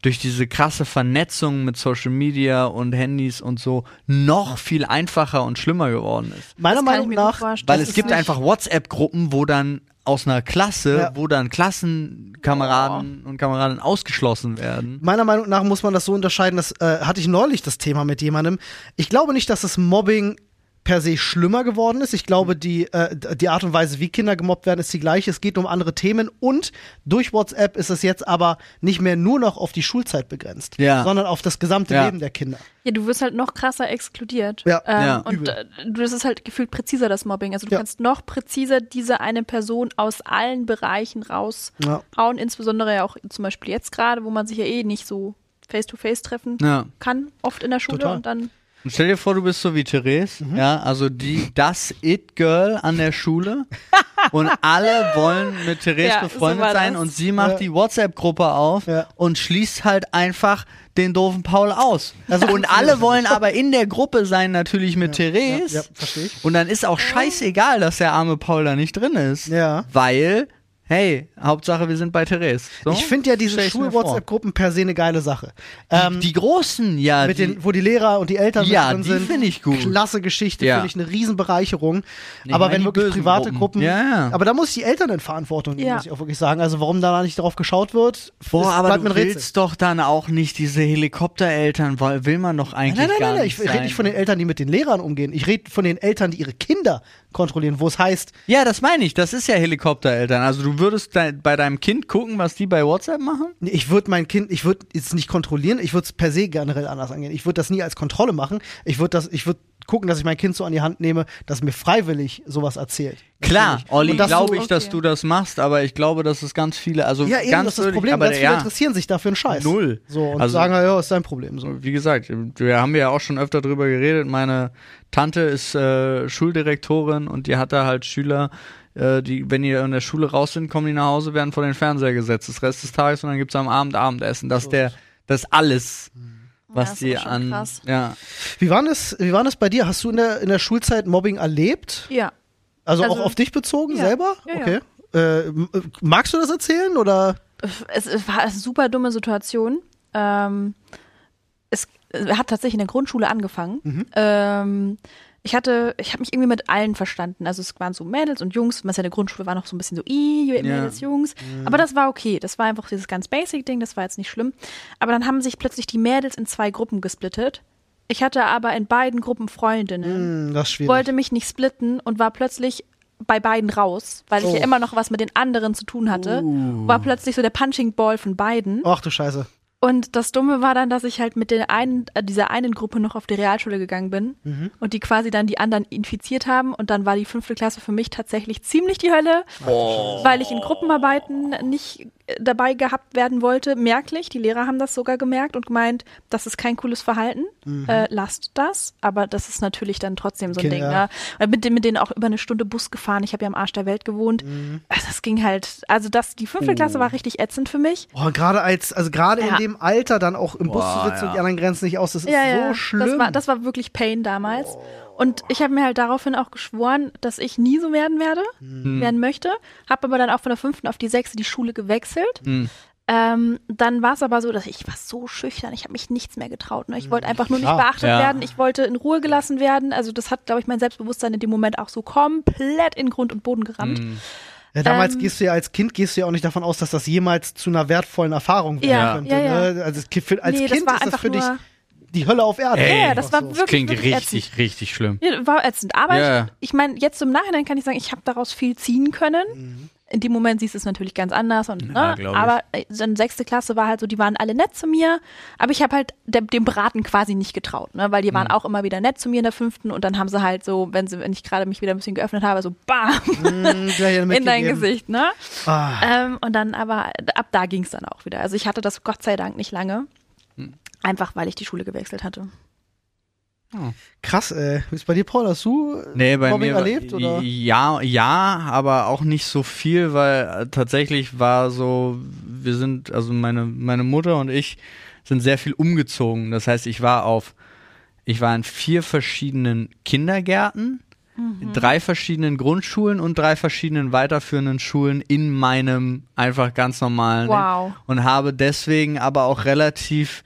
Speaker 2: durch diese krasse Vernetzung mit Social Media und Handys und so noch viel einfacher und schlimmer geworden ist.
Speaker 1: Meiner Meinung nach.
Speaker 2: Weil es gibt einfach WhatsApp-Gruppen, wo dann aus einer Klasse,
Speaker 1: Ja.
Speaker 2: wo dann Klassenkameraden und Kameradinnen ausgeschlossen werden.
Speaker 1: meiner Meinung nach muss man das so unterscheiden, das äh, hatte ich neulich das Thema mit jemandem. Ich glaube nicht, dass das Mobbing per se schlimmer geworden ist. Ich glaube, die, äh, die Art und Weise, wie Kinder gemobbt werden, ist die gleiche. Es geht um andere Themen und durch WhatsApp ist es jetzt aber nicht mehr nur noch auf die Schulzeit begrenzt,
Speaker 2: Ja.
Speaker 1: sondern auf das gesamte
Speaker 2: Ja.
Speaker 1: Leben der Kinder.
Speaker 3: Ja, du wirst halt noch krasser exkludiert.
Speaker 1: Ja.
Speaker 3: Ähm,
Speaker 2: Ja.
Speaker 3: Und äh, du- das ist halt gefühlt präziser, das Mobbing. Also du
Speaker 1: Ja.
Speaker 3: kannst noch präziser diese eine Person aus allen Bereichen raushauen,
Speaker 1: Ja.
Speaker 3: insbesondere ja auch zum Beispiel jetzt gerade, wo man sich ja eh nicht so face-to-face treffen
Speaker 2: Ja.
Speaker 3: kann, oft in der Schule
Speaker 1: Total.
Speaker 3: und dann
Speaker 2: Und stell dir vor, du bist so wie Therese,
Speaker 1: Mhm.
Speaker 2: ja, also die, das It-Girl an der Schule und alle wollen mit Therese
Speaker 3: Ja, so
Speaker 2: befreundet
Speaker 3: war
Speaker 2: sein und sie macht
Speaker 1: Ja.
Speaker 2: die WhatsApp-Gruppe auf
Speaker 1: Ja.
Speaker 2: und schließt halt einfach den doofen Paul aus.
Speaker 1: Also
Speaker 2: und alle wollen aber in der Gruppe sein, natürlich mit Therese.
Speaker 1: Ja, ja, verstehe ich.
Speaker 2: Und dann ist auch scheißegal, dass der arme Paul da nicht drin ist.
Speaker 1: Ja.
Speaker 2: Weil, hey, Hauptsache wir sind bei Therese. So?
Speaker 1: Ich finde ja diese. Schul-WhatsApp-Gruppen per se eine geile Sache. Ähm,
Speaker 2: Die großen, ja.
Speaker 1: mit
Speaker 2: die,
Speaker 1: den, wo die Lehrer und die Eltern
Speaker 2: Ja,
Speaker 1: drin
Speaker 2: die
Speaker 1: sind.
Speaker 2: find ich gut.
Speaker 1: Klasse Geschichte,
Speaker 2: Ja.
Speaker 1: finde ich eine Riesenbereicherung.
Speaker 2: Ich
Speaker 1: aber wenn
Speaker 2: die
Speaker 1: wirklich private
Speaker 2: Gruppen.
Speaker 1: Gruppen.
Speaker 2: Ja, ja.
Speaker 1: Aber da muss ich die Eltern in Verantwortung nehmen,
Speaker 3: Ja.
Speaker 1: muss ich auch wirklich sagen. Also warum da nicht drauf geschaut wird,
Speaker 2: Boah, aber
Speaker 1: bleibt
Speaker 2: du willst doch dann auch nicht diese Helikoptereltern, weil will man doch eigentlich
Speaker 1: Nein, nein,
Speaker 2: gar
Speaker 1: nein, nein,
Speaker 2: nicht
Speaker 1: ich rede nicht von den Eltern, die mit den Lehrern umgehen. Ich rede von den Eltern, die ihre Kinder kontrollieren, wo es heißt,
Speaker 2: Ja, das meine ich. Das ist ja Helikoptereltern. Also du würdest dein, bei deinem Kind gucken, was die bei WhatsApp machen?
Speaker 1: nee, ich würde mein Kind, ich würde es nicht kontrollieren, ich würde es per se generell anders angehen. Ich würde das nie als Kontrolle machen. Ich würde das, ich würde gucken, dass ich mein Kind so an die Hand nehme, dass mir freiwillig sowas erzählt.
Speaker 2: Klar. Olli, glaube
Speaker 1: so-
Speaker 2: ich, dass
Speaker 3: okay.
Speaker 2: du das machst, aber ich glaube, dass es ganz viele, also
Speaker 1: Ja, eben,
Speaker 2: ganz
Speaker 1: das ist das Problem.
Speaker 2: aber
Speaker 1: Ganz viele
Speaker 2: ja,
Speaker 1: interessieren sich dafür einen Scheiß.
Speaker 2: Null.
Speaker 1: So, und
Speaker 2: Also-
Speaker 1: sagen, ja, ist dein Problem. So.
Speaker 2: wie gesagt, wir haben ja auch schon öfter drüber geredet. Meine Tante ist äh, Schuldirektorin und die hat da halt Schüler, äh, die, wenn die in der Schule raus sind, kommen die nach Hause, werden vor den Fernseher gesetzt, das Rest des Tages und dann gibt's am Abend Abendessen. Das ist der, das ist alles, was die an,
Speaker 3: krass.
Speaker 2: ja.
Speaker 1: Wie war das, wie war das bei dir? Hast du in der, in der Schulzeit Mobbing erlebt?
Speaker 3: ja.
Speaker 1: Also,
Speaker 3: Also-
Speaker 1: auch auf dich bezogen
Speaker 3: Ja.
Speaker 1: selber?
Speaker 3: Ja,
Speaker 1: okay. Äh, äh, magst du das erzählen oder?
Speaker 3: es, es war eine super dumme Situation. Ähm, es hat tatsächlich in der Grundschule angefangen.
Speaker 1: Mhm.
Speaker 3: Ähm, ich hatte, ich habe mich irgendwie mit allen verstanden. Also es waren so Mädels und Jungs. Was ja in der Grundschule war noch so ein bisschen so, i, Mädels, Jungs.
Speaker 1: Mhm.
Speaker 3: Aber das war okay. Das war einfach dieses ganz Basic-Ding. Das war jetzt nicht schlimm. Aber dann haben sich plötzlich die Mädels in zwei Gruppen gesplittet. Ich hatte aber in beiden Gruppen Freundinnen
Speaker 1: Hm, das ist schwierig.
Speaker 3: wollte mich nicht splitten und war plötzlich bei beiden raus, weil ich
Speaker 1: Oh.
Speaker 3: ja immer noch was mit den anderen zu tun hatte. War plötzlich so der Punching Ball von beiden.
Speaker 1: Ach du Scheiße.
Speaker 3: Und das Dumme war dann, dass ich halt mit der einen, äh, dieser einen Gruppe noch auf die Realschule gegangen bin
Speaker 1: Mhm.
Speaker 3: und die quasi dann die anderen infiziert haben. Und dann war die fünfte Klasse für mich tatsächlich ziemlich die Hölle, weil ich in Gruppenarbeiten nicht dabei gehabt werden wollte, merklich. Die Lehrer haben das sogar gemerkt und gemeint, das ist kein cooles Verhalten. Äh, lasst das. Aber das ist natürlich dann trotzdem so ein
Speaker 1: Okay,
Speaker 3: Ding. Ne? Mit, den- mit denen auch über eine Stunde Bus gefahren. Ich habe ja am Arsch der Welt gewohnt.
Speaker 1: Mhm.
Speaker 3: Also das ging halt, also das, die fünfte Klasse war richtig ätzend für mich.
Speaker 1: Oh, und gerade als, also gerade in
Speaker 3: Ja.
Speaker 1: dem Alter dann auch im Bus
Speaker 2: Boah,
Speaker 1: zu sitzen
Speaker 2: ja.
Speaker 1: und die anderen grenzen nicht aus, das ist
Speaker 3: ja,
Speaker 1: so
Speaker 3: ja.
Speaker 1: schlimm.
Speaker 3: Das war, das war wirklich Pain damals. Und ich habe mir halt daraufhin auch geschworen, dass ich nie so werden werde,
Speaker 1: Hm.
Speaker 3: werden möchte. Habe aber dann auch von der fünften auf die sechste die Schule gewechselt.
Speaker 2: Hm.
Speaker 3: Ähm, dann war es aber so, dass ich war so schüchtern, ich habe mich nichts mehr getraut. Ne? Ich wollte einfach nur nicht
Speaker 1: Klar.
Speaker 3: beachtet
Speaker 2: Ja.
Speaker 3: werden, ich wollte in Ruhe gelassen werden. Also das hat, glaube ich, mein Selbstbewusstsein in dem Moment auch so komplett in Grund und Boden gerammt.
Speaker 2: Hm.
Speaker 1: ja, damals
Speaker 3: ähm,
Speaker 1: gehst du ja als Kind gehst du ja auch nicht davon aus, dass das jemals zu einer wertvollen Erfahrung werden
Speaker 3: Ja,
Speaker 1: könnte.
Speaker 3: ja, ja.
Speaker 1: Ne? Also als
Speaker 3: Nee, das
Speaker 1: kind
Speaker 3: war
Speaker 1: ist das
Speaker 3: einfach
Speaker 1: für dich die Hölle auf Erden.
Speaker 2: Ey,
Speaker 3: Ja, das war
Speaker 1: so.
Speaker 3: wirklich,
Speaker 2: Das klingt
Speaker 3: wirklich
Speaker 2: richtig,
Speaker 3: ätzend.
Speaker 2: richtig schlimm.
Speaker 3: Ja, war ätzend. Aber
Speaker 2: Ja.
Speaker 3: ich, ich meine, jetzt im Nachhinein kann ich sagen, ich habe daraus viel ziehen können.
Speaker 1: Mhm.
Speaker 3: In dem Moment siehst du es natürlich ganz anders. Und,
Speaker 2: Ja,
Speaker 3: ne? Aber äh, dann sechste Klasse war halt so, die waren alle nett zu mir. Aber ich habe halt dem, dem Braten quasi nicht getraut, ne? weil die
Speaker 2: Mhm.
Speaker 3: waren auch immer wieder nett zu mir in der fünften. Und dann haben sie halt so, wenn, sie, wenn ich gerade mich wieder ein bisschen geöffnet habe, so BAM
Speaker 1: gleich
Speaker 3: in dein. Gesicht. Ne?
Speaker 1: Ah.
Speaker 3: Ähm, und dann aber, ab da ging es dann auch wieder. Also ich hatte das Gott sei Dank nicht lange. Einfach, weil ich die Schule gewechselt hatte.
Speaker 1: Krass, ey. Wie ist bei dir, Paul? Hast du äh,
Speaker 2: Nee, bei
Speaker 1: Mobbing
Speaker 2: mir
Speaker 1: erlebt? Oder?
Speaker 2: ja, ja, aber auch nicht so viel, weil äh, tatsächlich war so, wir sind, also meine meine Mutter und ich sind sehr viel umgezogen. Das heißt, ich war auf, ich war in vier verschiedenen Kindergärten, drei verschiedenen Grundschulen und drei verschiedenen weiterführenden Schulen in meinem einfach ganz normalen
Speaker 3: Wow.
Speaker 2: und habe deswegen aber auch relativ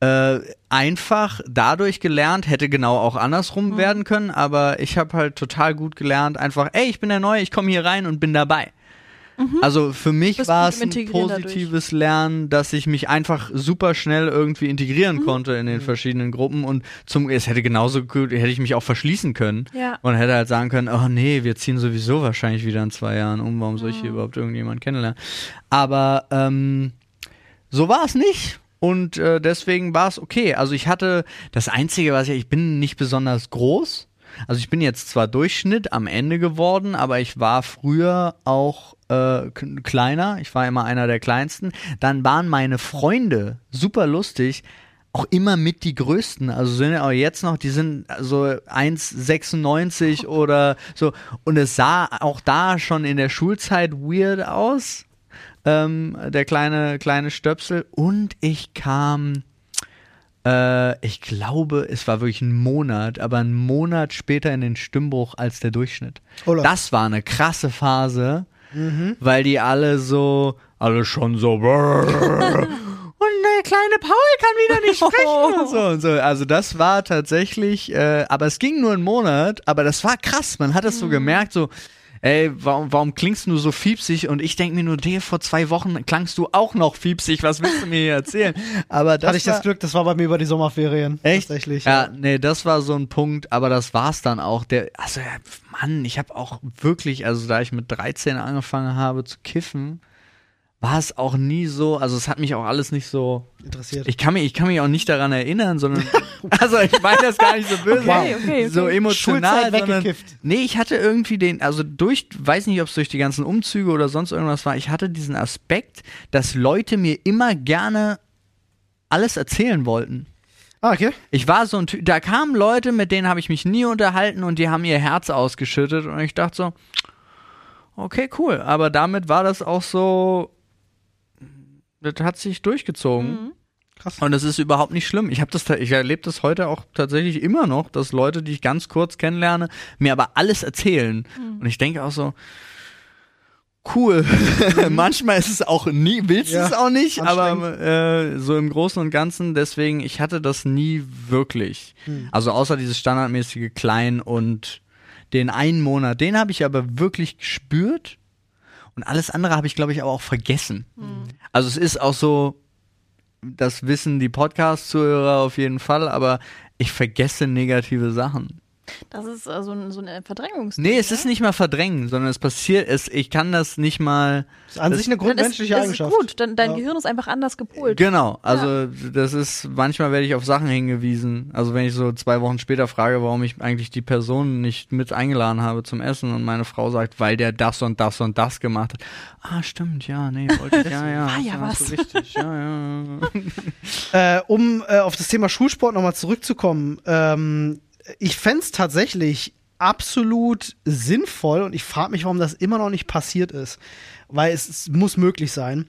Speaker 2: äh, einfach dadurch gelernt, hätte genau auch andersrum werden können, aber ich habe halt total gut gelernt, einfach, ey, ich bin der Neue, ich komme hier rein und bin dabei. Also für mich war es ein positives Lernen, dass ich mich einfach super schnell irgendwie integrieren
Speaker 3: Mhm.
Speaker 2: konnte in den verschiedenen Gruppen und zum es hätte genauso gut hätte ich mich auch verschließen können
Speaker 3: Ja.
Speaker 2: und hätte halt sagen können, oh nee, wir ziehen sowieso wahrscheinlich wieder in zwei Jahren um, warum soll ich
Speaker 3: Mhm.
Speaker 2: hier überhaupt irgendjemand kennenlernen? Aber ähm, so war es nicht. Und äh, deswegen war es okay. Also ich hatte das Einzige, was ich, ich bin nicht besonders groß. Also ich bin jetzt zwar Durchschnitt am Ende geworden, aber ich war früher auch äh, kleiner. Ich war immer einer der kleinsten. Dann waren meine Freunde super lustig. Auch immer mit die größten. Also sind ja auch jetzt noch, die sind so 1,96 oder so. Und es sah auch da schon in der Schulzeit weird aus ähm, der kleine, kleine Stöpsel. Und ich kam, äh, ich glaube, es war wirklich ein Monat, aber ein Monat später in den Stimmbruch als der Durchschnitt.
Speaker 1: Olaf.
Speaker 2: Das war eine krasse Phase, weil die alle so, alle schon so. Und der kleine Paul kann wieder nicht sprechen und so und so. Also das war tatsächlich, äh, aber es ging nur einen Monat, aber das war krass. Man hat es so gemerkt, so, ey, warum, warum klingst du so fiepsig? Und ich denke mir nur, dir vor zwei Wochen klangst du auch noch fiepsig. Was willst du mir hier erzählen? Aber das
Speaker 1: Hatte ich das
Speaker 2: war,
Speaker 1: Glück, das war bei mir über die Sommerferien.
Speaker 2: Echt?
Speaker 1: Tatsächlich.
Speaker 2: Ja, nee, das war so ein Punkt, aber das war's dann auch. Der, also, ja, Mann, ich habe auch wirklich, also da ich mit 13 angefangen habe zu kiffen, war es auch nie so, also es hat mich auch alles nicht so,
Speaker 1: Interessiert.
Speaker 2: ich kann mich, ich kann mich auch nicht daran erinnern, sondern, also ich meine das gar nicht so böse,
Speaker 3: Okay, okay,
Speaker 2: so
Speaker 3: okay.
Speaker 2: emotional,
Speaker 1: Schulzeit
Speaker 2: sondern,
Speaker 1: weggekifft.
Speaker 2: nee, ich hatte irgendwie den, also durch, weiß nicht, ob es durch die ganzen Umzüge oder sonst irgendwas war, ich hatte diesen Aspekt, dass Leute mir immer gerne alles erzählen wollten.
Speaker 1: ah, okay.
Speaker 2: Ich war so ein Typ, da kamen Leute, mit denen habe ich mich nie unterhalten und die haben ihr Herz ausgeschüttet und ich dachte so, okay, cool. Aber damit war das auch so, das hat sich durchgezogen.
Speaker 1: Krass.
Speaker 2: Und das ist überhaupt nicht schlimm. Ich habe das, ich erlebe das heute auch tatsächlich immer noch, dass Leute, die ich ganz kurz kennenlerne, mir aber alles erzählen. Und ich denke auch so, cool. Manchmal ist es auch nie, willst du
Speaker 1: Ja,
Speaker 2: es auch nicht, aber äh, so im Großen und Ganzen, deswegen, ich hatte das nie wirklich. Also außer dieses standardmäßige Klein und den einen Monat, den habe ich aber wirklich gespürt. Und alles andere habe ich, glaube ich, aber auch vergessen. Also es ist auch so, das wissen die Podcast-Zuhörer auf jeden Fall, aber ich vergesse negative Sachen.
Speaker 3: Das ist äh, so, ein, eine Verdrängungs.
Speaker 2: Nee, es ist nicht mal verdrängen, sondern es passiert, es, ich kann das nicht mal.
Speaker 1: Das ist an
Speaker 2: Das-
Speaker 1: sich eine grundmenschliche
Speaker 3: das
Speaker 1: Eigenschaft.
Speaker 3: ist gut, dann, dein
Speaker 1: Ja.
Speaker 3: Gehirn ist einfach anders gepolt.
Speaker 2: Genau, also das ist, manchmal werde ich auf Sachen hingewiesen. Also wenn ich so zwei Wochen später frage, warum ich eigentlich die Person nicht mit eingeladen habe zum Essen und meine Frau sagt, weil der das und das und das gemacht hat. Ah, stimmt, ja, nee, wollte ich, ja, ja.
Speaker 3: War ja was.
Speaker 2: Richtig, ja, ja.
Speaker 1: Äh, um äh, auf das Thema Schulsport nochmal zurückzukommen, ähm, ich fänd's es tatsächlich absolut sinnvoll und ich frage mich, warum das immer noch nicht passiert ist. Weil es, es muss möglich sein,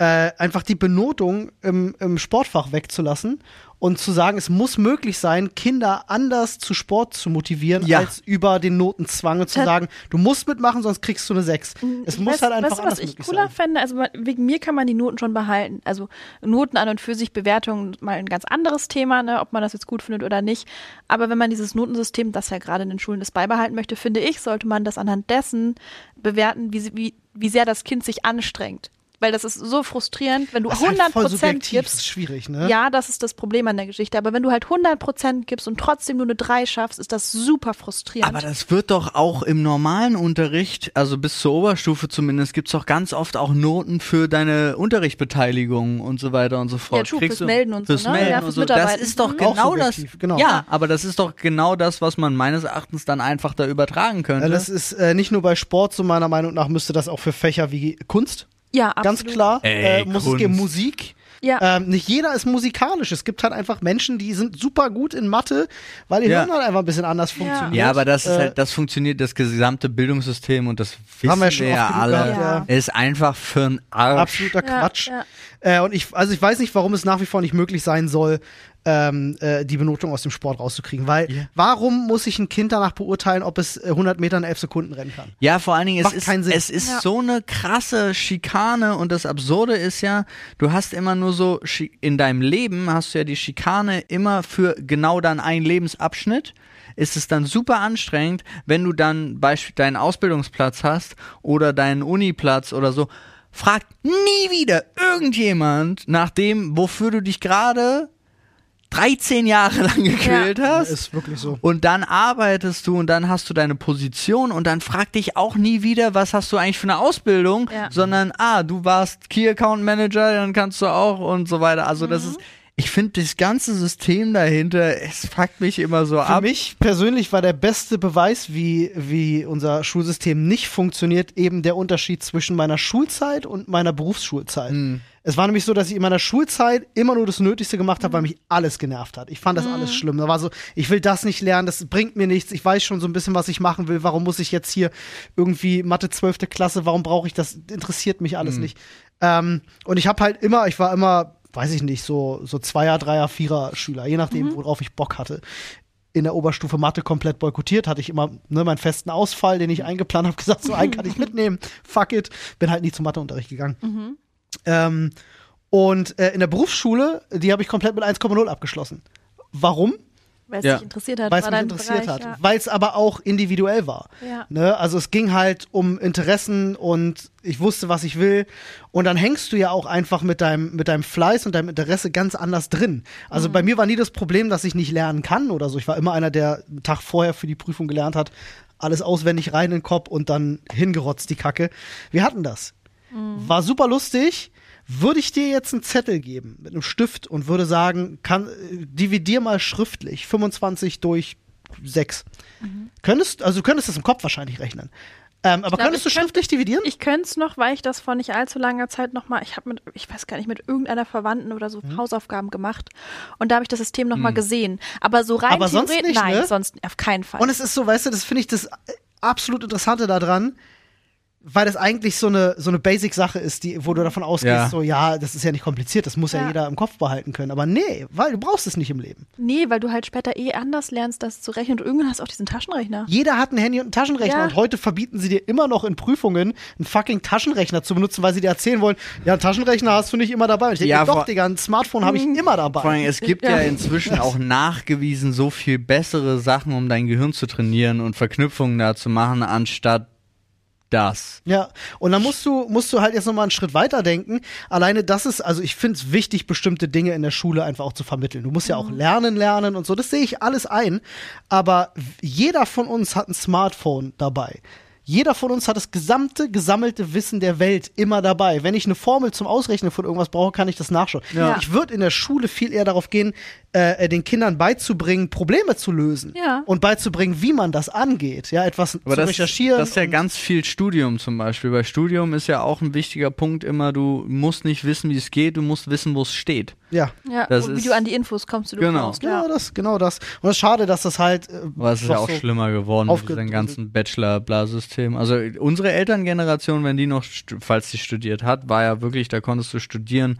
Speaker 1: äh, einfach die Benotung im, im Sportfach wegzulassen und zu sagen, es muss möglich sein, Kinder anders zu Sport zu motivieren,
Speaker 2: Ja.
Speaker 1: als über den Notenzwang und zu sagen, du musst mitmachen, sonst kriegst du eine 6. Es muss
Speaker 3: weißt,
Speaker 1: halt einfach
Speaker 3: weißt du,
Speaker 1: anders
Speaker 3: was ich
Speaker 1: möglich
Speaker 3: cooler
Speaker 1: sein.
Speaker 3: fände? Also wegen mir kann man die Noten schon behalten. Also Noten an und für sich, Bewertungen mal ein ganz anderes Thema, ne, ob man das jetzt gut findet oder nicht. Aber wenn man dieses Notensystem, das ja gerade in den Schulen ist, beibehalten möchte, finde ich, sollte man das anhand dessen bewerten, wie, wie, wie sehr das Kind sich anstrengt. Weil das ist so frustrierend, wenn du
Speaker 1: Das ist halt
Speaker 3: 100
Speaker 1: voll
Speaker 3: Prozent
Speaker 1: subjektiv,
Speaker 3: gibst.
Speaker 1: das ist schwierig, ne?
Speaker 3: Ja, das ist das Problem an der Geschichte. Aber wenn du halt 100% gibst und trotzdem nur eine 3 schaffst, ist das super frustrierend.
Speaker 2: Aber das wird doch auch im normalen Unterricht, also bis zur Oberstufe zumindest, gibt's doch ganz oft auch Noten für deine Unterrichtsbeteiligung und so weiter und so fort.
Speaker 3: Ja, true,
Speaker 2: Kriegst
Speaker 3: fürs
Speaker 2: du-
Speaker 3: Melden und so,
Speaker 2: fürs
Speaker 3: ne?
Speaker 2: Melden
Speaker 3: Ja,
Speaker 2: und
Speaker 3: fürs
Speaker 2: so. Das ist doch
Speaker 3: Mhm.
Speaker 2: genau das.
Speaker 1: genau.
Speaker 2: Ja, aber das ist doch genau das, was man meines Erachtens dann einfach da übertragen könnte.
Speaker 1: Ja, das ist äh, nicht nur bei Sport, so meiner Meinung nach müsste das auch für Fächer wie Kunst
Speaker 3: ja, absolut.
Speaker 1: ganz klar
Speaker 2: Ey,
Speaker 1: äh, muss
Speaker 2: Kunst.
Speaker 1: es geben. Musik.
Speaker 3: Ja.
Speaker 1: Ähm, nicht jeder ist musikalisch. Es gibt halt einfach Menschen, die sind super gut in Mathe, weil ihr
Speaker 2: Ja.
Speaker 1: Hirn halt einfach ein bisschen anders funktioniert.
Speaker 2: ja, aber das ist
Speaker 1: Äh,
Speaker 2: halt, das funktioniert das gesamte Bildungssystem und das wissen
Speaker 1: Haben wir schon
Speaker 2: ja
Speaker 1: oft genug
Speaker 2: alle.
Speaker 1: gehabt,
Speaker 3: ja.
Speaker 2: Ist einfach für ein Arsch.
Speaker 1: absoluter
Speaker 3: Ja,
Speaker 1: Quatsch.
Speaker 3: ja.
Speaker 1: Äh, und ich, also ich weiß nicht, warum es nach wie vor nicht möglich sein soll, ähm, äh, die Benotung aus dem Sport rauszukriegen. Weil
Speaker 2: Ja.
Speaker 1: warum muss ich ein Kind danach beurteilen, ob es äh, 100 Meter in 11 Sekunden rennen kann?
Speaker 2: Ja, vor allen Dingen, es
Speaker 1: Macht
Speaker 2: ist,
Speaker 1: keinen Sinn.
Speaker 2: es ist
Speaker 3: Ja.
Speaker 2: so eine krasse Schikane und das Absurde ist ja, du hast immer nur so, in deinem Leben hast du ja die Schikane immer für genau dann einen Lebensabschnitt. Ist es dann super anstrengend, wenn du dann beispielsweise deinen Ausbildungsplatz hast oder deinen Uniplatz oder so. Fragt nie wieder irgendjemand nach dem, wofür du dich gerade 13 Jahre lang gequält hast.
Speaker 1: Ist wirklich so.
Speaker 2: Und dann arbeitest du und dann hast du deine Position und dann frag dich auch nie wieder, was hast du eigentlich für eine Ausbildung,
Speaker 3: Ja.
Speaker 2: sondern ah, du warst Key Account Manager, dann kannst du auch und so weiter. Also das ist, ich finde das ganze System dahinter, es fuckt mich immer so
Speaker 1: Für
Speaker 2: ab.
Speaker 1: mich persönlich war der beste Beweis, wie, wie unser Schulsystem nicht funktioniert, eben der Unterschied zwischen meiner Schulzeit und meiner Berufsschulzeit. Es war nämlich so, dass ich in meiner Schulzeit immer nur das Nötigste gemacht habe, weil mich alles genervt hat. Ich fand das alles schlimm. Da war so, ich will das nicht lernen, das bringt mir nichts. Ich weiß schon so ein bisschen, was ich machen will. Warum muss ich jetzt hier irgendwie Mathe 12. Klasse, warum brauche ich das? Interessiert mich alles nicht. Ähm, und ich habe halt immer, ich war immer, weiß ich nicht, so, so Zweier, Dreier, Vierer Schüler, je nachdem, worauf ich Bock hatte in der Oberstufe Mathe komplett boykottiert, hatte ich immer ne, meinen festen Ausfall, den ich eingeplant habe, gesagt, so einen kann ich mitnehmen, fuck it, bin halt nie zum Matheunterricht gegangen. Ähm, und äh, in der Berufsschule, die habe ich komplett mit 1,0 abgeschlossen. Warum?
Speaker 3: Weil es
Speaker 2: Ja.
Speaker 3: dich interessiert hat.
Speaker 1: Weil es mich interessiert
Speaker 3: Bereich,
Speaker 1: hat.
Speaker 3: Ja.
Speaker 1: Weil es aber auch individuell war.
Speaker 3: Ja.
Speaker 1: Ne? Also es ging halt um Interessen und ich wusste, was ich will. Und dann hängst du ja auch einfach mit deinem, mit deinem Fleiß und deinem Interesse ganz anders drin. Also
Speaker 3: Mhm.
Speaker 1: bei mir war nie das Problem, dass ich nicht lernen kann oder so. Ich war immer einer, der einen Tag vorher für die Prüfung gelernt hat, alles auswendig rein in den Kopf und dann hingerotzt die Kacke. Wir hatten das.
Speaker 3: Mhm.
Speaker 1: War super lustig. Würde ich dir jetzt einen Zettel geben mit einem Stift und würde sagen, kann, dividier mal schriftlich 25 durch 6. Könntest, also du könntest das im Kopf wahrscheinlich rechnen. Ähm, aber
Speaker 3: glaub,
Speaker 1: könntest du schriftlich dividieren?
Speaker 3: Ich könnte es noch, weil ich das vor nicht allzu langer Zeit nochmal, ich habe mit, ich weiß gar nicht, mit irgendeiner Verwandten oder
Speaker 1: Mhm.
Speaker 3: so Hausaufgaben gemacht und da habe ich das System nochmal gesehen. Aber so rein
Speaker 1: Aber sonst nicht,
Speaker 3: nein,
Speaker 1: ne?
Speaker 3: sonst auf keinen Fall.
Speaker 1: Und es ist so, weißt du, das finde ich das äh, absolut Interessante daran, weil das eigentlich so eine, so eine Basic-Sache ist, die, wo du davon ausgehst,
Speaker 2: Ja.
Speaker 1: so, ja, das ist ja nicht kompliziert, das muss ja.
Speaker 3: Ja.
Speaker 1: jeder im Kopf behalten können. Aber nee, weil du brauchst es nicht im Leben.
Speaker 3: nee, weil du halt später eh anders lernst, das zu rechnen und irgendwann hast du auch diesen Taschenrechner.
Speaker 1: Jeder hat ein Handy und einen Taschenrechner
Speaker 3: Ja.
Speaker 1: und heute verbieten sie dir immer noch in Prüfungen, einen fucking Taschenrechner zu benutzen, weil sie dir erzählen wollen, ja, einen Taschenrechner hast du nicht immer dabei. Und ich denke,
Speaker 2: Ja,
Speaker 1: doch, Digga, ein Smartphone habe ich immer dabei.
Speaker 2: Vor allem, es gibt ja,
Speaker 3: Ja.
Speaker 2: inzwischen auch nachgewiesen so viel bessere Sachen, um dein Gehirn zu trainieren und Verknüpfungen da zu machen, anstatt das.
Speaker 1: Ja, und dann musst du, musst du halt jetzt nochmal einen Schritt weiter denken. Alleine das ist, also ich finde es wichtig, bestimmte Dinge in der Schule einfach auch zu vermitteln. Du musst ja auch lernen, lernen und so. Das sehe ich alles ein. Aber jeder von uns hat ein Smartphone dabei. Jeder von uns hat das gesamte, gesammelte Wissen der Welt immer dabei. Wenn ich eine Formel zum Ausrechnen von irgendwas brauche, kann ich das nachschauen.
Speaker 3: Ja.
Speaker 1: Ich würde in der Schule viel eher darauf gehen, äh, den Kindern beizubringen, Probleme zu lösen.
Speaker 3: Ja.
Speaker 1: Und beizubringen, wie man das angeht. Ja, etwas
Speaker 2: Aber
Speaker 1: zu
Speaker 2: das,
Speaker 1: recherchieren.
Speaker 2: das ist ja ganz viel Studium zum Beispiel. Bei Studium ist ja auch ein wichtiger Punkt immer, du musst nicht wissen, wie es geht, du musst wissen, wo es steht.
Speaker 1: ja.
Speaker 3: Ja,
Speaker 2: Das
Speaker 3: und wie
Speaker 2: ist-
Speaker 3: du an die Infos kommst, du
Speaker 2: Genau.
Speaker 3: brauchst.
Speaker 1: Genau
Speaker 3: Ja.
Speaker 1: das, genau das. Und es ist schade, dass das halt. Äh,
Speaker 2: Aber es ist ja auch
Speaker 1: so-
Speaker 2: schlimmer geworden mit diesem ganzen Bachelor-Blasystem. Also unsere Elterngeneration, wenn die noch, falls sie studiert hat, war ja wirklich, da konntest du studieren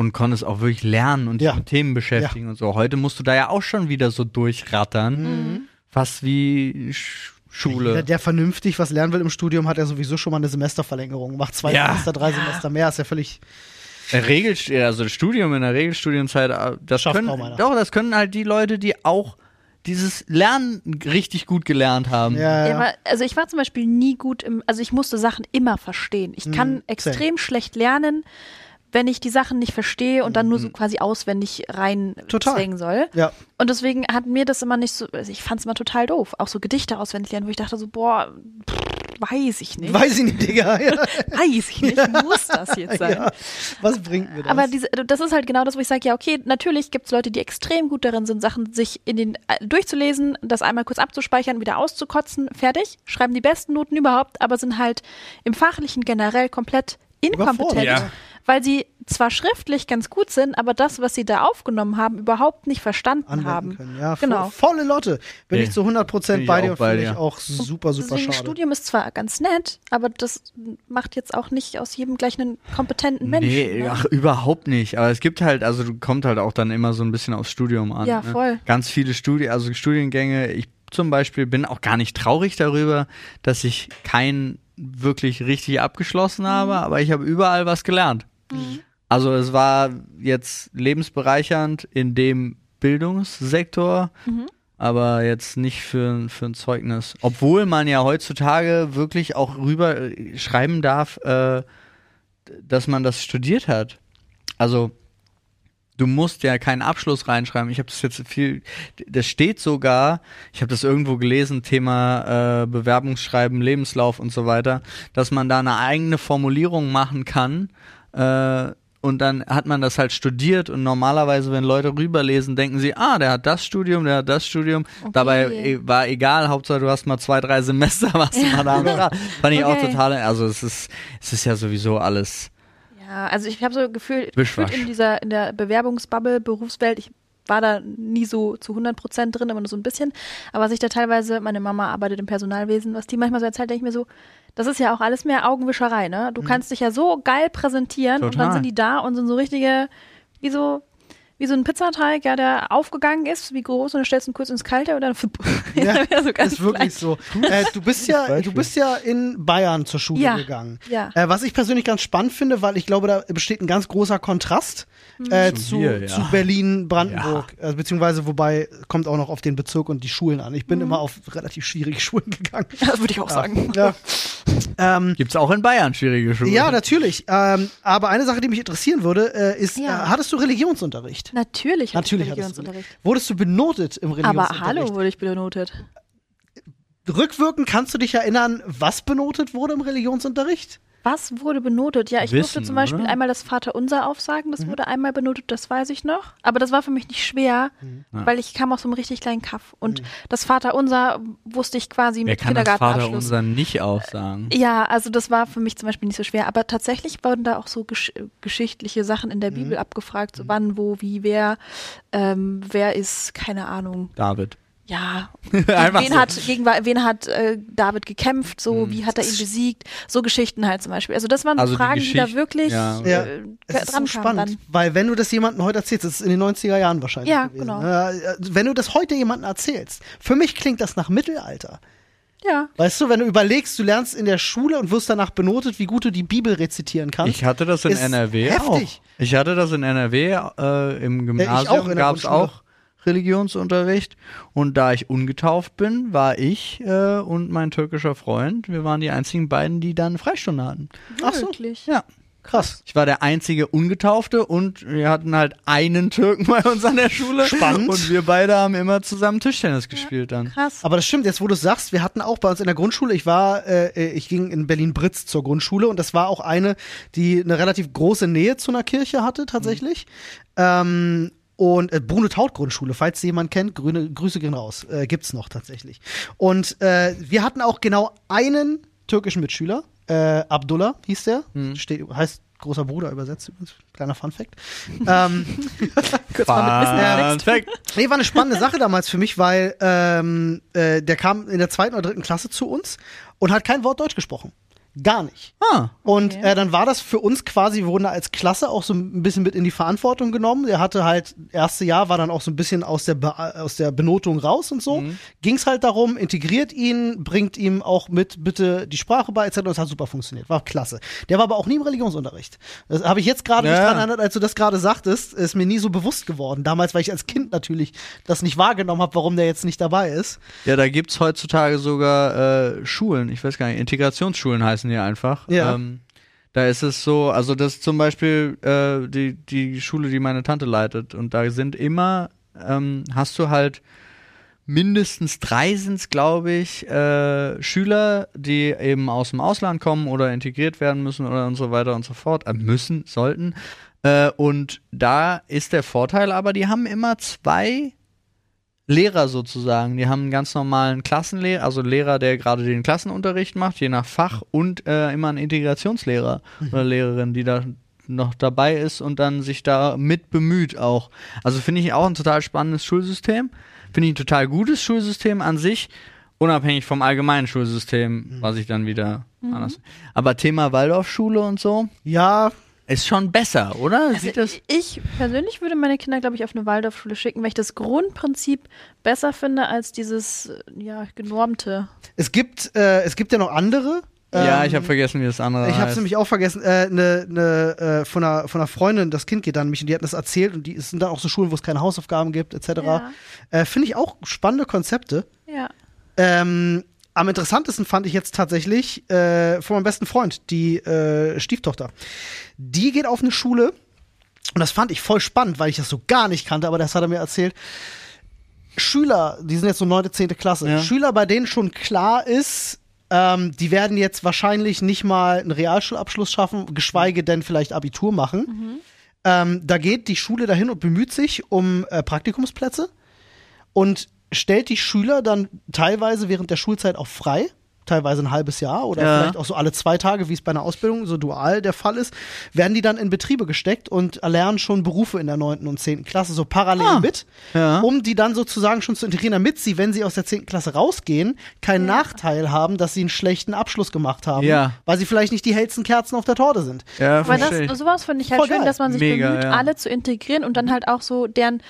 Speaker 2: und konntest auch wirklich lernen und dich
Speaker 1: Ja.
Speaker 2: mit Themen beschäftigen und so. Heute musst du da ja auch schon wieder so durchrattern.
Speaker 1: Mhm.
Speaker 2: Fast wie Sch Schule.
Speaker 1: Der, der vernünftig was lernen will im Studium, hat ja sowieso schon mal eine Semesterverlängerung. Macht zwei
Speaker 2: Ja.
Speaker 1: Semester, drei Semester mehr. Ist ja völlig.
Speaker 2: Regel, also das Studium in der Regelstudienzeit, äh, das
Speaker 1: Schafft
Speaker 2: können, doch, das können halt die Leute, die auch dieses Lernen richtig gut gelernt haben.
Speaker 1: Ja,
Speaker 3: Ja,
Speaker 1: ja.
Speaker 3: aber, also ich war zum Beispiel nie gut im, also ich musste Sachen immer verstehen. Ich kann
Speaker 1: Mhm,
Speaker 3: extrem schlecht lernen, wenn ich die Sachen nicht verstehe und dann nur so quasi auswendig rein
Speaker 1: Mhm. Total.
Speaker 3: zwängen soll.
Speaker 1: ja.
Speaker 3: Und deswegen hat mir das immer nicht so, also ich fand es immer total doof. Auch so Gedichte auswendig lernen, wo ich dachte so, boah, pff, weiß ich nicht.
Speaker 1: Weiß ich nicht, Digga. Ja.
Speaker 3: Weiß ich nicht, muss das jetzt sein?
Speaker 1: ja. Was bringt mir das?
Speaker 3: Aber diese, das ist halt genau das, wo ich sage, ja, okay, natürlich gibt es Leute, die extrem gut darin sind, Sachen sich in den äh, durchzulesen, das einmal kurz abzuspeichern, wieder auszukotzen, fertig, schreiben die besten Noten überhaupt, aber sind halt im Fachlichen generell komplett inkompetent,
Speaker 2: ja.
Speaker 3: weil sie zwar schriftlich ganz gut sind, aber das, was sie da aufgenommen haben, überhaupt nicht verstanden
Speaker 1: Anwenden
Speaker 3: haben.
Speaker 1: können. Ja,
Speaker 3: Genau.
Speaker 1: vo volle Lotte. Bin
Speaker 2: Nee,
Speaker 1: ich zu 100%
Speaker 2: bin ich
Speaker 1: bei dir und finde ich auch super, super
Speaker 3: Deswegen,
Speaker 1: schade.
Speaker 3: Studium ist zwar ganz nett, aber das macht jetzt auch nicht aus jedem gleich einen kompetenten Menschen.
Speaker 2: Nee,
Speaker 3: ne?
Speaker 2: ach, überhaupt nicht. Aber es gibt halt, also kommt halt auch dann immer so ein bisschen aufs Studium an.
Speaker 3: Ja,
Speaker 2: ne?
Speaker 3: voll.
Speaker 2: Ganz viele Studi also Studiengänge. Ich zum Beispiel bin auch gar nicht traurig darüber, dass ich keinen wirklich richtig abgeschlossen habe, aber ich habe überall was gelernt. Also es war jetzt lebensbereichernd in dem Bildungssektor, aber jetzt nicht für, für ein Zeugnis. Obwohl man ja heutzutage wirklich auch rüber äh, schreiben darf, äh, dass man das studiert hat. Also du musst ja keinen Abschluss reinschreiben. Ich habe das jetzt viel, das steht sogar, ich habe das irgendwo gelesen, Thema äh, Bewerbungsschreiben, Lebenslauf und so weiter, dass man da eine eigene Formulierung machen kann. Äh, und dann hat man das halt studiert und normalerweise, wenn Leute rüberlesen, denken sie, ah, der hat das Studium, der hat das Studium.
Speaker 3: Okay.
Speaker 2: Dabei eh, war egal, Hauptsache du hast mal zwei, drei Semester, was du mal da. Fand ich auch
Speaker 3: Okay.
Speaker 2: total, also es ist, es ist ja sowieso alles.
Speaker 3: Ja, also ich habe so gefühlt, gefühlt in dieser in der Bewerbungsbubble, Berufswelt, ich war da nie so zu 100 Prozent drin, immer nur so ein bisschen. Aber was ich da teilweise, meine Mama arbeitet im Personalwesen, was die manchmal so erzählt, denke ich mir so, das ist ja auch alles mehr Augenwischerei, ne? Du kannst dich ja so geil präsentieren und
Speaker 2: Total.
Speaker 3: dann sind die da und sind so richtige, wie so, wie so ein Pizzateig, ja, der aufgegangen ist, wie groß, und dann stellst du ihn kurz ins Kalte und dann flipp.
Speaker 1: Ja,
Speaker 3: wieder so ganz
Speaker 1: ist wirklich
Speaker 3: klein.
Speaker 1: so. Äh, du bist ja, du bist ja in Bayern zur Schule
Speaker 3: Ja,
Speaker 1: gegangen.
Speaker 3: ja.
Speaker 1: Äh, was ich persönlich ganz spannend finde, weil ich glaube, da besteht ein ganz großer Kontrast äh,
Speaker 2: Zu
Speaker 1: zu,
Speaker 2: ja.
Speaker 1: zu Berlin, Brandenburg, äh, beziehungsweise wobei kommt auch noch auf den Bezirk und die Schulen an. Ich bin immer auf relativ schwierige Schulen gegangen.
Speaker 3: Das würde ich auch sagen.
Speaker 1: Ja. ähm,
Speaker 2: Gibt's auch in Bayern schwierige Schulen?
Speaker 1: ja, natürlich. Ähm, aber eine Sache, die mich interessieren würde, äh, ist,
Speaker 3: Ja.
Speaker 1: äh, hattest du Religionsunterricht?
Speaker 3: Natürlich, hatte
Speaker 1: Natürlich
Speaker 3: ich. Religionsunterricht.
Speaker 1: Wurdest du benotet im
Speaker 3: Aber
Speaker 1: Religionsunterricht?
Speaker 3: hallo, wurde ich benotet.
Speaker 1: Rückwirkend kannst du dich erinnern, was benotet wurde im Religionsunterricht?
Speaker 3: Was wurde benotet? Ja, ich
Speaker 2: Wissen,
Speaker 3: durfte zum Beispiel
Speaker 2: oder?
Speaker 3: einmal das Vaterunser aufsagen,
Speaker 1: Mhm.
Speaker 3: das wurde einmal benotet, das weiß ich noch. Aber das war für mich nicht schwer,
Speaker 1: Mhm.
Speaker 3: weil ich kam aus so einem richtig kleinen Kaff. Und das Vaterunser wusste ich quasi
Speaker 2: Wer
Speaker 3: mit
Speaker 2: kann das Vater
Speaker 3: Kindergartenabschluss.
Speaker 2: unser nicht aussagen?
Speaker 3: Ja, also das war für mich zum Beispiel nicht so schwer. Aber tatsächlich wurden da auch so gesch geschichtliche Sachen in der Bibel abgefragt, so wann, wo, wie, wer, ähm, wer ist, keine Ahnung.
Speaker 2: David.
Speaker 3: Ja,
Speaker 2: Einfach
Speaker 3: wen
Speaker 2: so.
Speaker 3: hat, gegen wen hat äh, David gekämpft, so, wie hat er ihn besiegt, so Geschichten halt zum Beispiel. Also das waren
Speaker 2: Also die
Speaker 3: Fragen, die, da
Speaker 2: Geschicht-
Speaker 3: wirklich
Speaker 2: ja.
Speaker 1: Ja.
Speaker 3: äh,
Speaker 1: Es ist
Speaker 3: dran
Speaker 1: so spannend,
Speaker 3: dann.
Speaker 1: weil wenn du das jemandem heute erzählst, das ist in den 90er Jahren wahrscheinlich
Speaker 3: Ja,
Speaker 1: gewesen.
Speaker 3: genau.
Speaker 1: Äh, wenn du das heute jemandem erzählst, für mich klingt das nach Mittelalter.
Speaker 3: Ja,
Speaker 1: Weißt du, wenn du überlegst, du lernst in der Schule und wirst danach benotet, wie gut du die Bibel rezitieren kannst.
Speaker 2: Ich hatte das in NRW
Speaker 1: heftig.
Speaker 2: auch. Ich hatte das in NRW äh, im Gymnasium
Speaker 1: in der
Speaker 2: gab es
Speaker 1: Grundschule.
Speaker 2: auch Religionsunterricht und da ich ungetauft bin, war ich äh, und mein türkischer Freund, wir waren die einzigen beiden, die dann Freistunde hatten.
Speaker 1: Ach so.
Speaker 3: wirklich.
Speaker 2: Ja.
Speaker 1: Krass.
Speaker 2: Ich war der einzige Ungetaufte und wir hatten halt einen Türken bei uns an der Schule.
Speaker 1: Spannend.
Speaker 2: Und wir beide haben immer zusammen Tischtennis gespielt dann.
Speaker 3: Krass.
Speaker 1: Aber das stimmt, jetzt wo du es sagst, wir hatten auch bei uns in der Grundschule, ich war, äh, ich ging in Berlin-Britz zur Grundschule und das war auch eine, die eine relativ große Nähe zu einer Kirche hatte, tatsächlich. Ähm, und äh, Bruno Taut Grundschule, falls jemand kennt, grüne, Grüße gehen raus, äh, gibt's noch tatsächlich. Und äh, wir hatten auch genau einen türkischen Mitschüler, äh, Abdullah hieß der, steht, heißt großer Bruder übersetzt, übrigens. kleiner Fun Fact. ähm,
Speaker 3: Kurz mal mit Wissen
Speaker 2: Fun. Fact.
Speaker 1: Nee, war eine spannende Sache damals für mich, weil ähm, äh, der kam in der zweiten oder dritten Klasse zu uns und hat kein Wort Deutsch gesprochen. Gar nicht.
Speaker 2: Ah,
Speaker 1: Und
Speaker 3: Okay.
Speaker 1: äh, dann war das für uns quasi, wir wurden da als Klasse auch so ein bisschen mit in die Verantwortung genommen. Er hatte halt, erste Jahr war dann auch so ein bisschen aus der, Be aus der Benotung raus und so. Ging's halt darum, integriert ihn, bringt ihm auch mit bitte die Sprache bei, etc. Und es hat super funktioniert. War klasse. Der war aber auch nie im Religionsunterricht. Das habe ich jetzt gerade
Speaker 2: Ja.
Speaker 1: nicht dran erinnert, als du das gerade sagtest, ist mir nie so bewusst geworden. Damals, weil ich als Kind natürlich das nicht wahrgenommen habe, warum der jetzt nicht dabei ist.
Speaker 2: Ja, da gibt's heutzutage sogar äh, Schulen, ich weiß gar nicht, Integrationsschulen heißen die einfach.
Speaker 1: Ja.
Speaker 2: Ähm, da ist es so, also das ist zum Beispiel äh, die, die Schule, die meine Tante leitet. Und da sind immer, ähm, hast du halt mindestens drei sind's, glaube ich, äh, Schüler, die eben aus dem Ausland kommen oder integriert werden müssen oder und so weiter und so fort. Äh, müssen, sollten. Äh, und da ist der Vorteil aber, die haben immer zwei Lehrer sozusagen. Die haben einen ganz normalen Klassenlehrer, also Lehrer, der gerade den Klassenunterricht macht, je nach Fach und äh, immer einen Integrationslehrer oder Lehrerin, die da noch dabei ist und dann sich da mit bemüht auch. Also finde ich auch ein total spannendes Schulsystem. Finde ich ein total gutes Schulsystem an sich, unabhängig vom allgemeinen Schulsystem, was ich dann wieder anders. Aber Thema Waldorfschule und so
Speaker 1: Ja,
Speaker 2: ist schon besser, oder?
Speaker 3: Also
Speaker 2: Sieht das?
Speaker 3: ich persönlich würde meine Kinder, glaube ich, auf eine Waldorfschule schicken, weil ich das Grundprinzip besser finde als dieses ja, genormte.
Speaker 1: es gibt, äh, es gibt ja noch andere.
Speaker 2: Ja,
Speaker 1: Ähm,
Speaker 2: ich habe vergessen, wie das andere
Speaker 1: Ich habe es nämlich auch vergessen. Äh, ne, ne, äh, von, einer, von einer Freundin, das Kind geht dann mich und die hat das erzählt und die es sind dann auch so Schulen, wo es keine Hausaufgaben gibt, etc.
Speaker 3: Ja.
Speaker 1: Äh, Finde ich auch spannende Konzepte.
Speaker 3: Ja.
Speaker 1: Ähm, am interessantesten fand ich jetzt tatsächlich äh, von meinem besten Freund, die äh, Stieftochter. Die geht auf eine Schule und das fand ich voll spannend, weil ich das so gar nicht kannte, aber das hat er mir erzählt. Schüler, die sind jetzt so 9., 10. Klasse,
Speaker 2: Ja.
Speaker 1: Schüler, bei denen schon klar ist, ähm, die werden jetzt wahrscheinlich nicht mal einen Realschulabschluss schaffen, geschweige denn vielleicht Abitur machen. Ähm, da geht die Schule dahin und bemüht sich um äh, Praktikumsplätze und stellt die Schüler dann teilweise während der Schulzeit auch frei. Teilweise ein halbes Jahr oder
Speaker 2: Ja.
Speaker 1: vielleicht auch so alle zwei Tage, wie es bei einer Ausbildung so dual der Fall ist, werden die dann in Betriebe gesteckt und erlernen schon Berufe in der neunten und zehnten Klasse, so parallel
Speaker 2: Ah.
Speaker 1: mit,
Speaker 2: Ja.
Speaker 1: um die dann sozusagen schon zu integrieren, damit sie, wenn sie aus der zehnten Klasse rausgehen, keinen Nachteil haben, dass sie einen schlechten Abschluss gemacht haben,
Speaker 2: Ja.
Speaker 1: weil sie vielleicht nicht die hellsten Kerzen auf der Torte sind.
Speaker 2: Ja,
Speaker 3: Aber das, sowas finde ich halt
Speaker 1: Voll
Speaker 3: schön,
Speaker 1: geil.
Speaker 3: dass man sich
Speaker 2: Mega,
Speaker 3: bemüht,
Speaker 2: ja.
Speaker 3: alle zu integrieren und dann halt auch so deren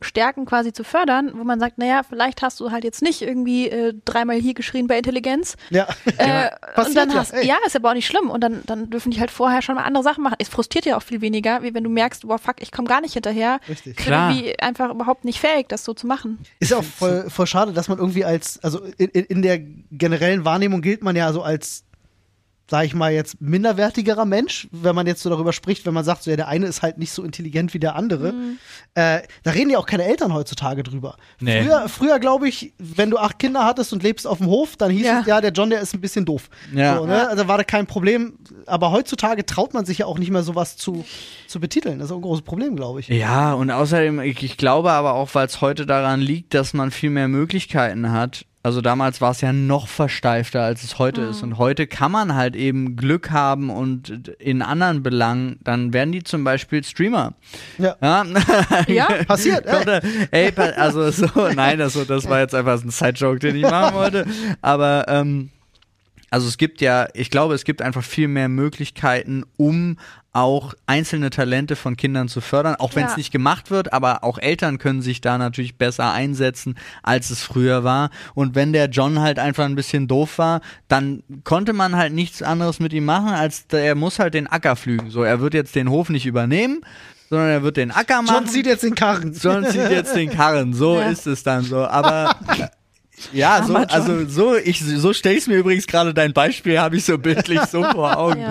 Speaker 3: Stärken quasi zu fördern, wo man sagt, naja, vielleicht hast du halt jetzt nicht irgendwie äh, dreimal hier geschrien bei Intelligenz.
Speaker 1: Ja.
Speaker 3: Äh, und dann
Speaker 1: ja,
Speaker 3: hast,
Speaker 1: ey.
Speaker 3: ja, ist aber auch nicht schlimm. Und dann, dann dürfen die halt vorher schon mal andere Sachen machen. Es frustriert ja auch viel weniger, wie wenn du merkst, boah, fuck, ich komme gar nicht hinterher.
Speaker 1: Richtig.
Speaker 3: Ich bin
Speaker 2: Klar.
Speaker 3: irgendwie einfach überhaupt nicht fähig, das so zu machen.
Speaker 1: Ist ja auch voll, voll schade, dass man irgendwie als, also in, in in der generellen Wahrnehmung gilt man ja so als, sag ich mal, jetzt minderwertigerer Mensch, wenn man jetzt so darüber spricht, wenn man sagt, so ja, der eine ist halt nicht so intelligent wie der andere. Äh, da reden ja auch keine Eltern heutzutage drüber.
Speaker 2: Nee.
Speaker 1: Früher, früher glaube ich, wenn du acht Kinder hattest und lebst auf dem Hof, dann hieß
Speaker 3: Ja.
Speaker 1: es, ja, der John, der ist ein bisschen doof.
Speaker 2: Ja.
Speaker 1: So, ne? Also war da kein Problem. Aber heutzutage traut man sich ja auch nicht mehr sowas zu, zu betiteln. Das ist auch ein großes Problem, glaube ich.
Speaker 2: Ja, und außerdem, ich, ich glaube aber auch, weil es heute daran liegt, dass man viel mehr Möglichkeiten hat. Also damals war es ja noch versteifter, als es heute ist. Und heute kann man halt eben Glück haben und in anderen Belangen, dann werden die zum Beispiel Streamer.
Speaker 1: Ja.
Speaker 2: Ja,
Speaker 3: Ja,
Speaker 1: Passiert, ey.
Speaker 2: Ey, also so, nein, das, das war jetzt einfach ein Side-Joke, den ich machen wollte. Aber ähm, also es gibt ja, ich glaube, es gibt einfach viel mehr Möglichkeiten, um auch einzelne Talente von Kindern zu fördern, auch wenn es
Speaker 3: Ja.
Speaker 2: nicht gemacht wird, aber auch Eltern können sich da natürlich besser einsetzen, als es früher war. Und wenn der John halt einfach ein bisschen doof war, dann konnte man halt nichts anderes mit ihm machen, als er muss halt den Acker flügen. So, er wird jetzt den Hof nicht übernehmen, sondern er wird den Acker machen.
Speaker 1: John zieht jetzt den Karren.
Speaker 2: John zieht jetzt den Karren. So
Speaker 3: Ja.
Speaker 2: ist es dann so. Aber ja, so, also so, ich so stelle ich mir übrigens gerade dein Beispiel, habe ich so bildlich so vor Augen.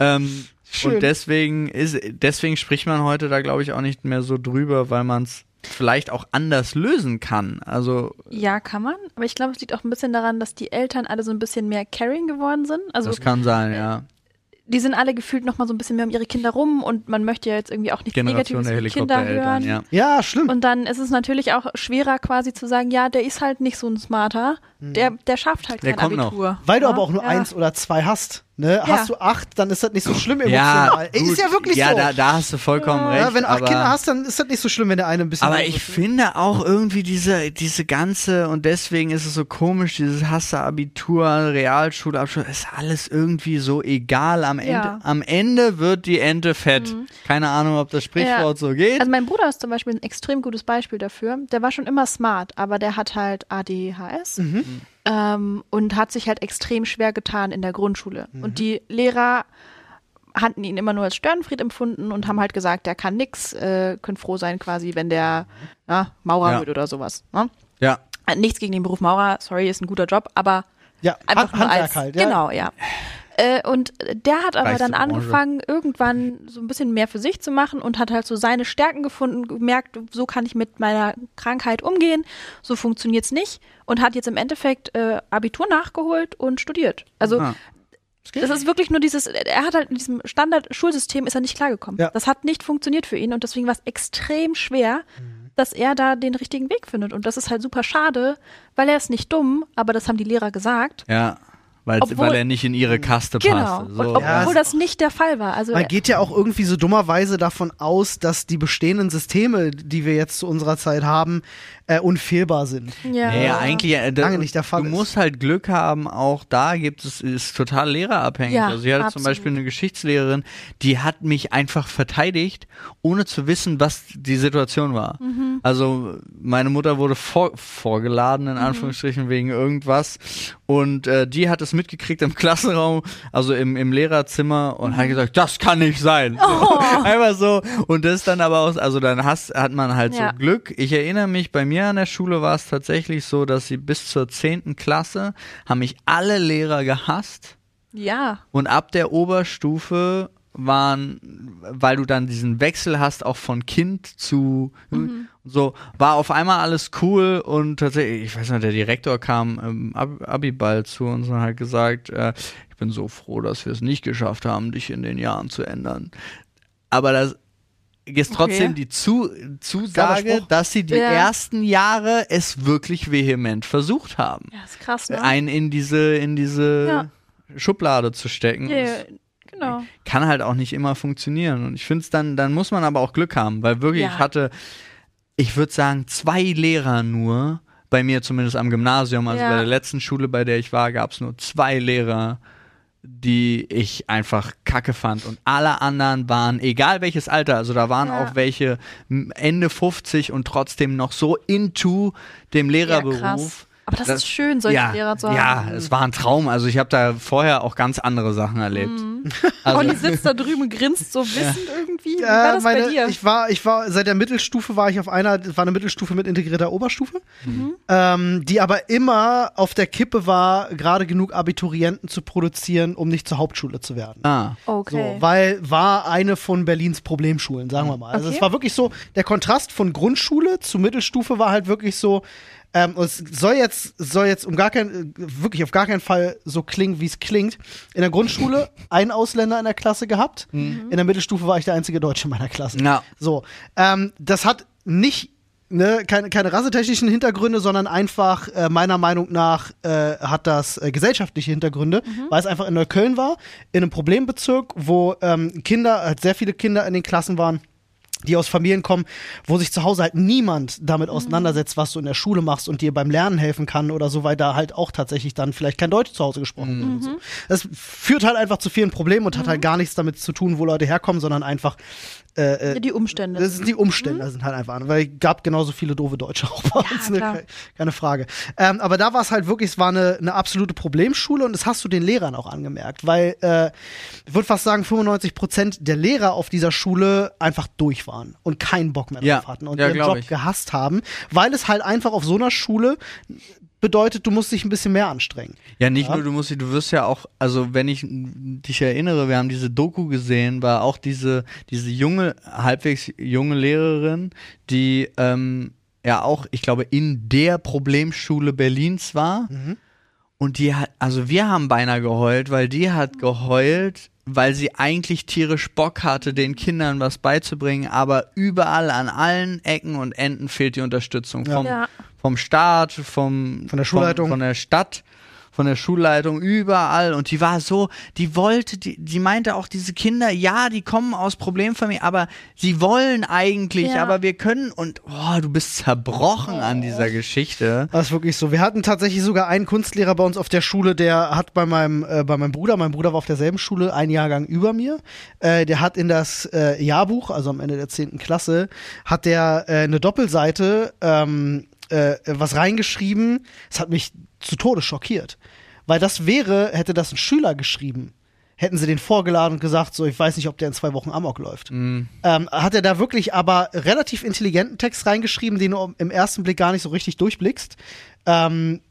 Speaker 3: Ja.
Speaker 2: Ähm, und deswegen ist, deswegen spricht man heute da, glaube ich, auch nicht mehr so drüber, weil man es vielleicht auch anders lösen kann. Also
Speaker 3: Ja, kann man. Aber ich glaube, es liegt auch ein bisschen daran, dass die Eltern alle so ein bisschen mehr caring geworden sind. Also
Speaker 2: das kann sein, ja.
Speaker 3: Die sind alle gefühlt noch mal so ein bisschen mehr um ihre Kinder rum und man möchte ja jetzt irgendwie auch nichts
Speaker 2: Generation
Speaker 3: Negatives
Speaker 2: der
Speaker 3: über die Kinder hören.
Speaker 2: ja.
Speaker 1: Ja, schlimm.
Speaker 3: Und dann ist es natürlich auch schwerer quasi zu sagen, ja, der ist halt nicht so ein Smarter, der, der schafft halt
Speaker 2: Der
Speaker 3: kein
Speaker 2: kommt noch.
Speaker 3: Abitur.
Speaker 1: Weil du
Speaker 3: Ja,
Speaker 1: aber auch nur
Speaker 3: ja.
Speaker 1: eins oder zwei hast. Ne?
Speaker 3: Ja.
Speaker 1: Hast du acht, dann ist das nicht so schlimm
Speaker 2: Ja,
Speaker 1: emotional. Ey,
Speaker 2: gut.
Speaker 1: ist ja wirklich
Speaker 2: ja,
Speaker 1: so.
Speaker 2: da, da hast du vollkommen recht.
Speaker 1: ja, wenn du acht
Speaker 2: aber
Speaker 1: Kinder hast, dann ist das nicht so schlimm, wenn der eine ein bisschen.
Speaker 2: Aber ich
Speaker 1: ist.
Speaker 2: finde auch irgendwie diese, diese ganze, und deswegen ist es so komisch, dieses Hasse Abitur, Realschulabschluss, ist alles irgendwie so egal. Am Ende,
Speaker 3: Ja.
Speaker 2: am Ende wird die Ente fett. Keine Ahnung, ob das Sprichwort so geht.
Speaker 3: Also mein Bruder ist zum Beispiel ein extrem gutes Beispiel dafür. Der war schon immer smart, aber der hat halt ADHS ähm, und hat sich halt extrem schwer getan in der Grundschule. Und die Lehrer hatten ihn immer nur als Störenfried empfunden und haben halt gesagt, der kann nix, äh, können froh sein quasi, wenn der ja, Maurer
Speaker 2: Ja.
Speaker 3: wird oder sowas. Ne?
Speaker 2: ja.
Speaker 3: Nichts gegen den Beruf Maurer, sorry, ist ein guter Job, aber
Speaker 1: Ja,
Speaker 3: einfach
Speaker 1: Hand-
Speaker 3: nur
Speaker 1: Handwerk
Speaker 3: als,
Speaker 1: halt, ja.
Speaker 3: Genau, ja. Äh, und der hat aber
Speaker 2: Reichste
Speaker 3: dann
Speaker 2: Branche.
Speaker 3: angefangen, irgendwann so ein bisschen mehr für sich zu machen und hat halt so seine Stärken gefunden, gemerkt, so kann ich mit meiner Krankheit umgehen, so funktioniert's nicht und hat jetzt im Endeffekt äh, Abitur nachgeholt und studiert. Also
Speaker 2: Ah.
Speaker 3: das ist wirklich nur dieses, er hat halt in diesem Standard-Schulsystem ist er nicht klargekommen.
Speaker 1: Ja.
Speaker 3: Das hat nicht funktioniert für ihn und deswegen war es extrem schwer, dass er da den richtigen Weg findet. Und das ist halt super schade, weil er ist nicht dumm, aber das haben die Lehrer gesagt.
Speaker 2: Ja. Weil,
Speaker 3: Obwohl-
Speaker 2: weil er nicht in ihre Kaste
Speaker 3: Genau.
Speaker 2: passte.
Speaker 3: Und
Speaker 2: So.
Speaker 3: obwohl
Speaker 1: Ja, es-
Speaker 3: das nicht der Fall war. Also
Speaker 1: Man geht ja auch irgendwie so dummerweise davon aus, dass die bestehenden Systeme, die wir jetzt zu unserer Zeit haben, äh, unfehlbar sind.
Speaker 3: ja.
Speaker 2: Nee, eigentlich äh, da-
Speaker 1: Lange nicht der Fall
Speaker 2: Du
Speaker 1: ist.
Speaker 2: musst halt Glück haben, auch da gibt es, ist total lehrerabhängig.
Speaker 3: Ja,
Speaker 2: also ich hatte zum. Beispiel eine Geschichtslehrerin, die hat mich einfach verteidigt, ohne zu wissen, was die Situation war.
Speaker 3: Mhm.
Speaker 2: Also meine Mutter wurde vor, vorgeladen, in
Speaker 3: Mhm.
Speaker 2: Anführungsstrichen, wegen irgendwas. Und äh, die hat es mitgekriegt im Klassenraum, also im, im Lehrerzimmer und
Speaker 3: Mhm.
Speaker 2: hat gesagt, das kann nicht sein.
Speaker 3: Oh.
Speaker 2: Einfach so. Und das dann aber aus, also dann hast, hat man halt
Speaker 3: Ja.
Speaker 2: so Glück. Ich erinnere mich, bei mir an der Schule war es tatsächlich so, dass sie bis zur 10. Klasse haben mich alle Lehrer gehasst.
Speaker 3: ja.
Speaker 2: Und ab der Oberstufe waren, weil du dann diesen Wechsel hast, auch von Kind zu so, war auf einmal alles cool und tatsächlich, ich weiß nicht, der Direktor kam im Ab Abiball zu uns und hat gesagt, äh, ich bin so froh, dass wir es nicht geschafft haben, dich in den Jahren zu ändern. Aber das ist trotzdem
Speaker 3: Okay.
Speaker 2: die zu Zusage, dass sie die
Speaker 3: Ja.
Speaker 2: ersten Jahre es wirklich vehement versucht haben,
Speaker 3: Ja, ist krass, ne?
Speaker 2: einen in diese, in diese
Speaker 3: Ja.
Speaker 2: Schublade zu stecken. Das
Speaker 3: genau.
Speaker 2: kann halt auch nicht immer funktionieren. Und ich finde es dann, dann muss man aber auch Glück haben, weil wirklich,
Speaker 3: Ja.
Speaker 2: ich hatte, ich würde sagen, zwei Lehrer nur, bei mir zumindest am Gymnasium, also
Speaker 3: Ja.
Speaker 2: bei der letzten Schule, bei der ich war, gab es nur zwei Lehrer, die ich einfach kacke fand. Und alle anderen waren, egal welches Alter, also da waren
Speaker 3: Ja.
Speaker 2: auch welche Ende 50 und trotzdem noch so into dem
Speaker 3: Ja,
Speaker 2: Lehrerberuf.
Speaker 3: krass. Aber das,
Speaker 2: Das-
Speaker 3: ist schön, solche
Speaker 2: ja,
Speaker 3: Lehrer zu haben.
Speaker 2: ja, es war ein Traum. Also ich habe da vorher auch ganz andere Sachen erlebt.
Speaker 3: Mhm.
Speaker 2: Also,
Speaker 3: Olli sitzt da drüben und grinst so wissend irgendwie. Wie war
Speaker 1: Äh,
Speaker 3: das
Speaker 1: meine,
Speaker 3: bei dir?
Speaker 1: Ich war, ich war seit der Mittelstufe war ich auf einer, war eine Mittelstufe mit integrierter Oberstufe,
Speaker 3: Mhm.
Speaker 1: ähm, die aber immer auf der Kippe war, gerade genug Abiturienten zu produzieren, um nicht zur Hauptschule zu werden.
Speaker 2: ah.
Speaker 3: okay.
Speaker 1: So, weil war eine von Berlins Problemschulen, sagen wir mal. Also
Speaker 3: Okay.
Speaker 1: es war wirklich so, der Kontrast von Grundschule zu Mittelstufe war halt wirklich so, ähm, und es soll jetzt, soll jetzt um gar kein, wirklich auf gar keinen Fall so klingen, wie es klingt. In der Grundschule ein Ausländer in der Klasse gehabt. In der Mittelstufe war ich der einzige Deutsche in meiner Klasse.
Speaker 2: Ja.
Speaker 1: So, ähm, das hat nicht ne, keine, keine rassetechnischen Hintergründe, sondern einfach äh, meiner Meinung nach äh, hat das äh, gesellschaftliche Hintergründe, weil es einfach in Neukölln war, in einem Problembezirk, wo ähm, Kinder, halt sehr viele Kinder in den Klassen waren die aus Familien kommen, wo sich zu Hause halt niemand damit auseinandersetzt, was du in der Schule machst und dir beim Lernen helfen kann oder so, weil da halt auch tatsächlich dann vielleicht kein Deutsch zu Hause gesprochen wird. Und so. Das führt halt einfach zu vielen Problemen und hat halt gar nichts damit zu tun, wo Leute herkommen, sondern einfach äh, äh,
Speaker 3: Ja, die Umstände.
Speaker 1: das sind die Umstände sind halt einfach, andere, weil es gab genauso viele doofe Deutsche auch bei
Speaker 3: Ja,
Speaker 1: uns, ne? keine Frage. Ähm, aber da war es halt wirklich, es war eine, eine absolute Problemschule und das hast du den Lehrern auch angemerkt, weil äh, ich würde fast sagen, 95 Prozent der Lehrer auf dieser Schule einfach durch waren und keinen Bock mehr
Speaker 2: Ja.
Speaker 1: drauf hatten und
Speaker 2: Ja,
Speaker 1: ihren Job
Speaker 2: ich.
Speaker 1: gehasst haben, weil es halt einfach auf so einer Schule bedeutet, du musst dich ein bisschen mehr anstrengen.
Speaker 2: Ja, nicht
Speaker 1: Ja.
Speaker 2: nur, du musst, du wirst ja auch, also wenn ich dich erinnere, wir haben diese Doku gesehen, war auch diese, diese junge, halbwegs junge Lehrerin, die ähm, ja auch, ich glaube, in der Problemschule Berlins war. Und die hat, also wir haben beinahe geheult, weil die hat geheult, weil sie eigentlich tierisch Bock hatte, den Kindern was beizubringen, aber überall an allen Ecken und Enden fehlt die Unterstützung
Speaker 1: Ja.
Speaker 2: vom,
Speaker 3: Ja.
Speaker 2: vom Staat, vom,
Speaker 1: Von der Schulleitung.
Speaker 2: vom, von der Stadt, von der Schulleitung, überall. Und die war so, die wollte, die, die meinte auch, diese Kinder, ja, die kommen aus Problemfamilien, aber sie wollen eigentlich,
Speaker 3: Ja.
Speaker 2: aber wir können und oh, du bist zerbrochen an dieser Geschichte.
Speaker 1: Das ist wirklich so. Wir hatten tatsächlich sogar einen Kunstlehrer bei uns auf der Schule, der hat bei meinem, äh, bei meinem Bruder, mein Bruder war auf derselben Schule, ein Jahrgang über mir, äh, der hat in das äh, Jahrbuch, also am Ende der 10. Klasse, hat der äh, eine Doppelseite ähm, äh, was reingeschrieben. Das hat mich zu Tode schockiert. Weil das wäre, hätte das ein Schüler geschrieben, hätten sie den vorgeladen und gesagt, so, ich weiß nicht, ob der in zwei Wochen Amok läuft. Ähm, hat er da wirklich aber relativ intelligenten Text reingeschrieben, den du im ersten Blick gar nicht so richtig durchblickst. Ähm,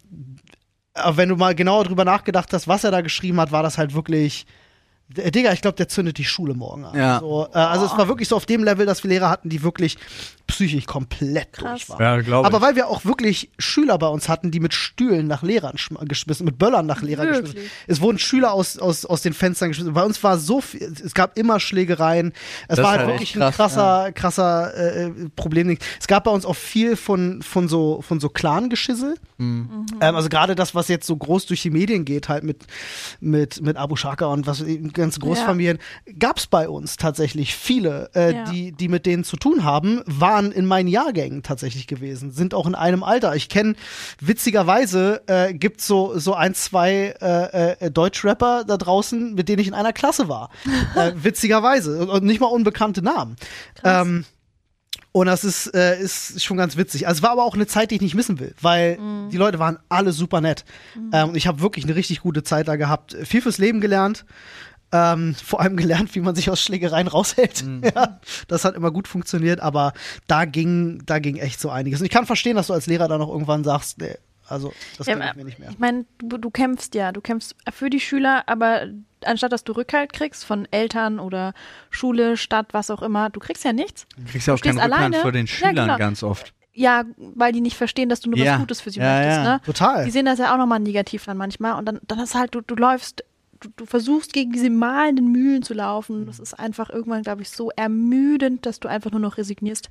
Speaker 1: aber wenn du mal genauer drüber nachgedacht hast, was er da geschrieben hat, war das halt wirklich Digga, ich glaube, der zündet die Schule morgen an.
Speaker 2: Ja.
Speaker 1: So, äh, also es war wirklich so auf dem Level, dass wir Lehrer hatten, die wirklich psychisch komplett
Speaker 3: Krass.
Speaker 1: durch waren.
Speaker 2: Ja, glaube
Speaker 1: Aber weil wir auch wirklich Schüler bei uns hatten, die mit Stühlen nach Lehrern schm- geschmissen, mit Böllern nach Lehrern
Speaker 3: Wirklich?
Speaker 1: geschmissen. Es wurden Schüler aus, aus, aus den Fenstern geschmissen. Bei uns war so viel, es gab immer Schlägereien. Es
Speaker 2: Das
Speaker 1: war halt wirklich
Speaker 2: echt
Speaker 1: ein
Speaker 2: krass,
Speaker 1: krasser, krasser äh, Problem. Es gab bei uns auch viel von, von so, von so Clan-Geschissel.
Speaker 2: Mhm.
Speaker 1: Ähm, also gerade das, was jetzt so groß durch die Medien geht, halt mit, mit, mit Abu Shaka und was ganze Großfamilien, gab es bei uns tatsächlich viele, äh,
Speaker 3: Ja.
Speaker 1: die, die mit denen zu tun haben, waren in meinen Jahrgängen tatsächlich gewesen, sind auch in einem Alter. Ich kenne witzigerweise äh, gibt so so ein zwei äh, äh, Deutschrapper da draußen, mit denen ich in einer Klasse war. äh, witzigerweise und, nicht mal unbekannte Namen.
Speaker 3: Krass.
Speaker 1: Ähm, und das ist, äh, ist schon ganz witzig. Also es war aber auch eine Zeit, die ich nicht missen will, weil
Speaker 3: Mhm.
Speaker 1: die Leute waren alle super nett. Ähm, und ich habe wirklich eine richtig gute Zeit da gehabt. Viel fürs Leben gelernt. Ähm, vor allem gelernt, wie man sich aus Schlägereien raushält. Ja, das hat immer gut funktioniert, aber da ging, da ging echt so einiges. Und ich kann verstehen, dass du als Lehrer dann auch irgendwann sagst, nee, also das
Speaker 3: Ja,
Speaker 1: kann ich mir nicht mehr.
Speaker 3: Ich meine, du, du kämpfst ja, du kämpfst für die Schüler, aber anstatt dass du Rückhalt kriegst von Eltern oder Schule, Stadt, was auch immer, du kriegst ja nichts.
Speaker 2: Du kriegst ja auch keinen Rückhalt
Speaker 3: alleine.
Speaker 2: vor den
Speaker 3: Ja,
Speaker 2: Schülern
Speaker 3: genau.
Speaker 2: ganz oft.
Speaker 3: Ja, weil die nicht verstehen, dass du nur
Speaker 2: Ja.
Speaker 3: was Gutes für sie
Speaker 2: Ja,
Speaker 3: möchtest,
Speaker 2: ja.
Speaker 3: ne?
Speaker 1: Total.
Speaker 3: Die sehen das ja auch nochmal negativ dann manchmal und dann, dann ist halt, du, du läufst, du, du versuchst gegen diese malenden Mühlen zu laufen. Das ist einfach irgendwann, glaube ich, so ermüdend, dass du einfach nur noch resignierst.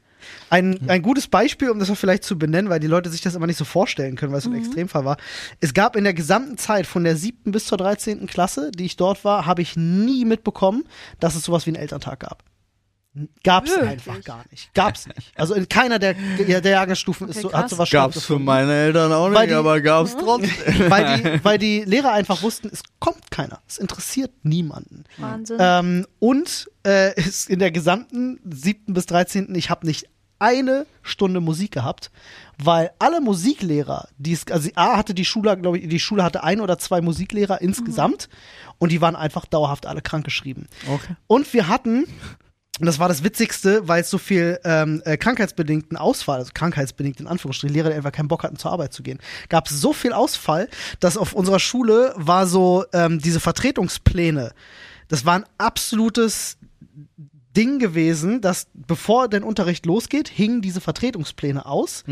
Speaker 1: Ein, ein gutes Beispiel, um das auch vielleicht zu benennen, weil die Leute sich das immer nicht so vorstellen können, weil es so ein Extremfall war. Es gab in der gesamten Zeit von der siebten bis zur 13. Klasse, die ich dort war, habe ich nie mitbekommen, dass es sowas wie einen Elterntag gab. Gab's
Speaker 3: Wirklich?
Speaker 1: einfach gar nicht. Gab's nicht. Also in keiner der, der Jahrgangsstufen ist
Speaker 3: Okay,
Speaker 1: so, hat sowas
Speaker 2: Gab's für meine Eltern auch nicht,
Speaker 1: die-
Speaker 2: aber gab's trotzdem.
Speaker 1: weil, die, weil die Lehrer einfach wussten, es kommt keiner. Es interessiert niemanden.
Speaker 3: Wahnsinn.
Speaker 1: Ähm, und äh, ist in der gesamten siebten bis 13. Ich habe nicht eine Stunde Musik gehabt, weil alle Musiklehrer, die es, also A hatte die Schule, glaube ich, die Schule hatte ein oder zwei Musiklehrer insgesamt und die waren einfach dauerhaft alle krankgeschrieben.
Speaker 2: Okay.
Speaker 1: Und wir hatten, und das war das Witzigste, weil es so viel ähm, äh, krankheitsbedingten Ausfall, also krankheitsbedingt in Anführungsstrichen, Lehrer, die einfach keinen Bock hatten, zur Arbeit zu gehen, gab es so viel Ausfall, dass auf unserer Schule war so ähm, diese Vertretungspläne, das war ein absolutes Ding gewesen, dass bevor dein Unterricht losgeht, hingen diese Vertretungspläne aus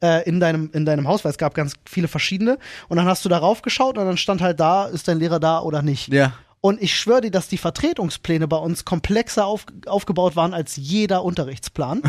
Speaker 1: äh, in, deinem, in deinem Haus, weil es gab ganz viele verschiedene. Und dann hast du darauf geschaut und dann stand halt da, ist dein Lehrer da oder nicht.
Speaker 2: Ja.
Speaker 1: Und ich schwöre dir, dass die Vertretungspläne bei uns komplexer auf, aufgebaut waren als jeder Unterrichtsplan.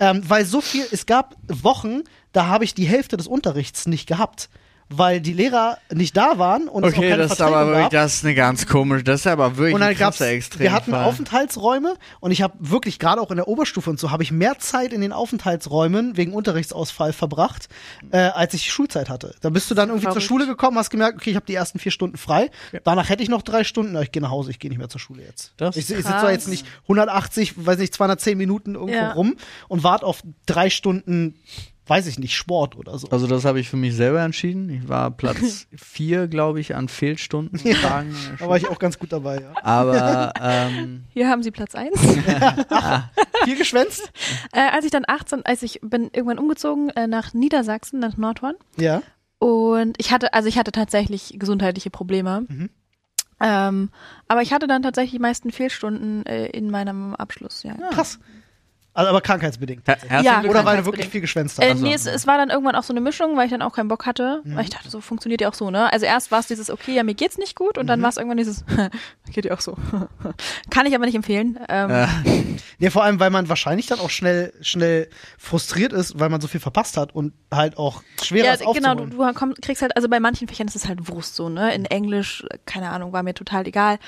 Speaker 1: ähm, weil so viel, es gab Wochen, da habe ich die Hälfte des Unterrichts nicht gehabt. Weil die Lehrer nicht da waren und es auch
Speaker 2: Okay,
Speaker 1: keine
Speaker 2: das ist
Speaker 1: Vertretung
Speaker 2: aber wirklich, das ist eine ganz komische, das ist aber wirklich
Speaker 1: Und dann
Speaker 2: ein krasser Extrem.
Speaker 1: wir hatten Aufenthaltsräume und ich habe wirklich gerade auch in der Oberstufe und so habe ich mehr Zeit in den Aufenthaltsräumen wegen Unterrichtsausfall verbracht, äh, als ich die Schulzeit hatte. Da bist du dann irgendwie zur. Schule gekommen, hast gemerkt, okay, ich habe die ersten vier Stunden frei. Danach hätte ich noch drei Stunden. Ich gehe nach Hause, ich gehe nicht mehr zur Schule jetzt.
Speaker 2: Das
Speaker 1: ich
Speaker 2: ist
Speaker 1: ich sitze da jetzt nicht 180, weiß nicht, 210 Minuten irgendwo
Speaker 3: Ja.
Speaker 1: rum und warte auf drei Stunden, weiß ich nicht, Sport oder so.
Speaker 2: Also das habe ich für mich selber entschieden. Ich war Platz vier, glaube ich, an Fehlstunden.
Speaker 1: Ja,
Speaker 2: Tagen
Speaker 1: Da war ich auch ganz gut dabei, ja.
Speaker 2: aber ähm,
Speaker 3: Hier haben sie Platz 1.
Speaker 1: Viel geschwänzt?
Speaker 3: äh, als ich dann 18, als ich bin irgendwann umgezogen äh, nach Niedersachsen, nach Nordhorn.
Speaker 1: Ja.
Speaker 3: Und ich hatte, also ich hatte tatsächlich gesundheitliche Probleme.
Speaker 1: Mhm.
Speaker 3: Ähm, aber ich hatte dann tatsächlich die meisten Fehlstunden äh, in meinem Abschluss, ja.
Speaker 1: Krass. Also aber krankheitsbedingt.
Speaker 2: her
Speaker 3: Ja.
Speaker 1: Oder weil du wirklich viel geschwänzt
Speaker 3: Äh,
Speaker 1: hast.
Speaker 3: nee, es, es war dann irgendwann auch so eine Mischung, weil ich dann auch keinen Bock hatte.
Speaker 1: Mhm.
Speaker 3: Weil ich dachte, so funktioniert ja auch so, ne? Also erst war es dieses, okay, ja, mir geht's nicht gut und
Speaker 1: Mhm.
Speaker 3: dann war es irgendwann dieses, geht ja auch so. Kann ich aber nicht empfehlen. Ähm,
Speaker 2: Äh,
Speaker 1: Ja, vor allem, weil man wahrscheinlich dann auch schnell, schnell frustriert ist, weil man so viel verpasst hat und halt auch schwerer
Speaker 3: ja,
Speaker 1: ist
Speaker 3: genau, du,
Speaker 1: aufzuholen.
Speaker 3: du komm, kriegst halt, also bei manchen Fächern ist es halt Wurst so, ne? In Englisch, keine Ahnung, war mir total egal.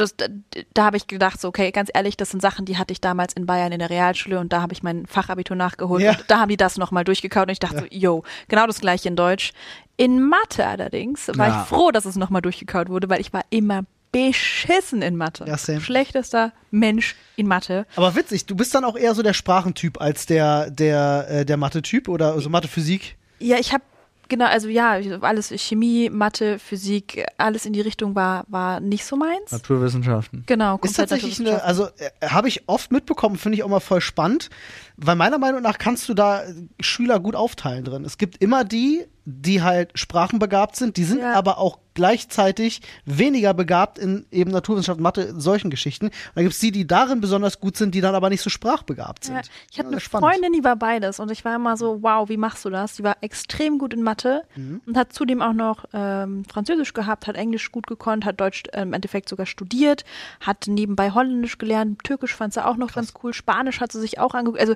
Speaker 3: Das, da da habe ich gedacht, so, okay, ganz ehrlich, das sind Sachen, die hatte ich damals in Bayern in der Realschule und da habe ich mein Fachabitur nachgeholt
Speaker 1: Ja.
Speaker 3: da haben die das nochmal durchgekaut und ich dachte so, yo, genau das gleiche in Deutsch. In Mathe allerdings war
Speaker 2: Ja.
Speaker 3: ich froh, dass es nochmal durchgekaut wurde, weil ich war immer beschissen in Mathe.
Speaker 1: Ja, same.
Speaker 3: Schlechtester Mensch in Mathe.
Speaker 1: Aber witzig, du bist dann auch eher so der Sprachentyp als der, der, äh, der Mathe-Typ oder so Mathe-Physik.
Speaker 3: Ja, ich habe genau, also ja, alles Chemie, Mathe, Physik, alles in die Richtung war war nicht so meins.
Speaker 2: Naturwissenschaften.
Speaker 3: Genau,
Speaker 1: Ist tatsächlich eine, also äh, habe ich oft mitbekommen, finde ich auch mal voll spannend, weil meiner Meinung nach kannst du da äh, Schüler gut aufteilen drin. Es gibt immer die, die halt sprachenbegabt sind, die sind
Speaker 3: Ja.
Speaker 1: aber auch gleichzeitig weniger begabt in eben Naturwissenschaft, Mathe, solchen Geschichten. Und dann gibt es die, die darin besonders gut sind, die dann aber nicht so sprachbegabt sind.
Speaker 3: Ja, ich hatte eine
Speaker 1: spannend.
Speaker 3: Freundin, die war beides und ich war immer so, wow, wie machst du das? Die war extrem gut in Mathe
Speaker 1: Mhm.
Speaker 3: und hat zudem auch noch ähm, Französisch gehabt, hat Englisch gut gekonnt, hat Deutsch äh, im Endeffekt sogar studiert, hat nebenbei Holländisch gelernt, Türkisch fand sie auch noch ganz cool, Spanisch hat sie sich auch angeguckt. Also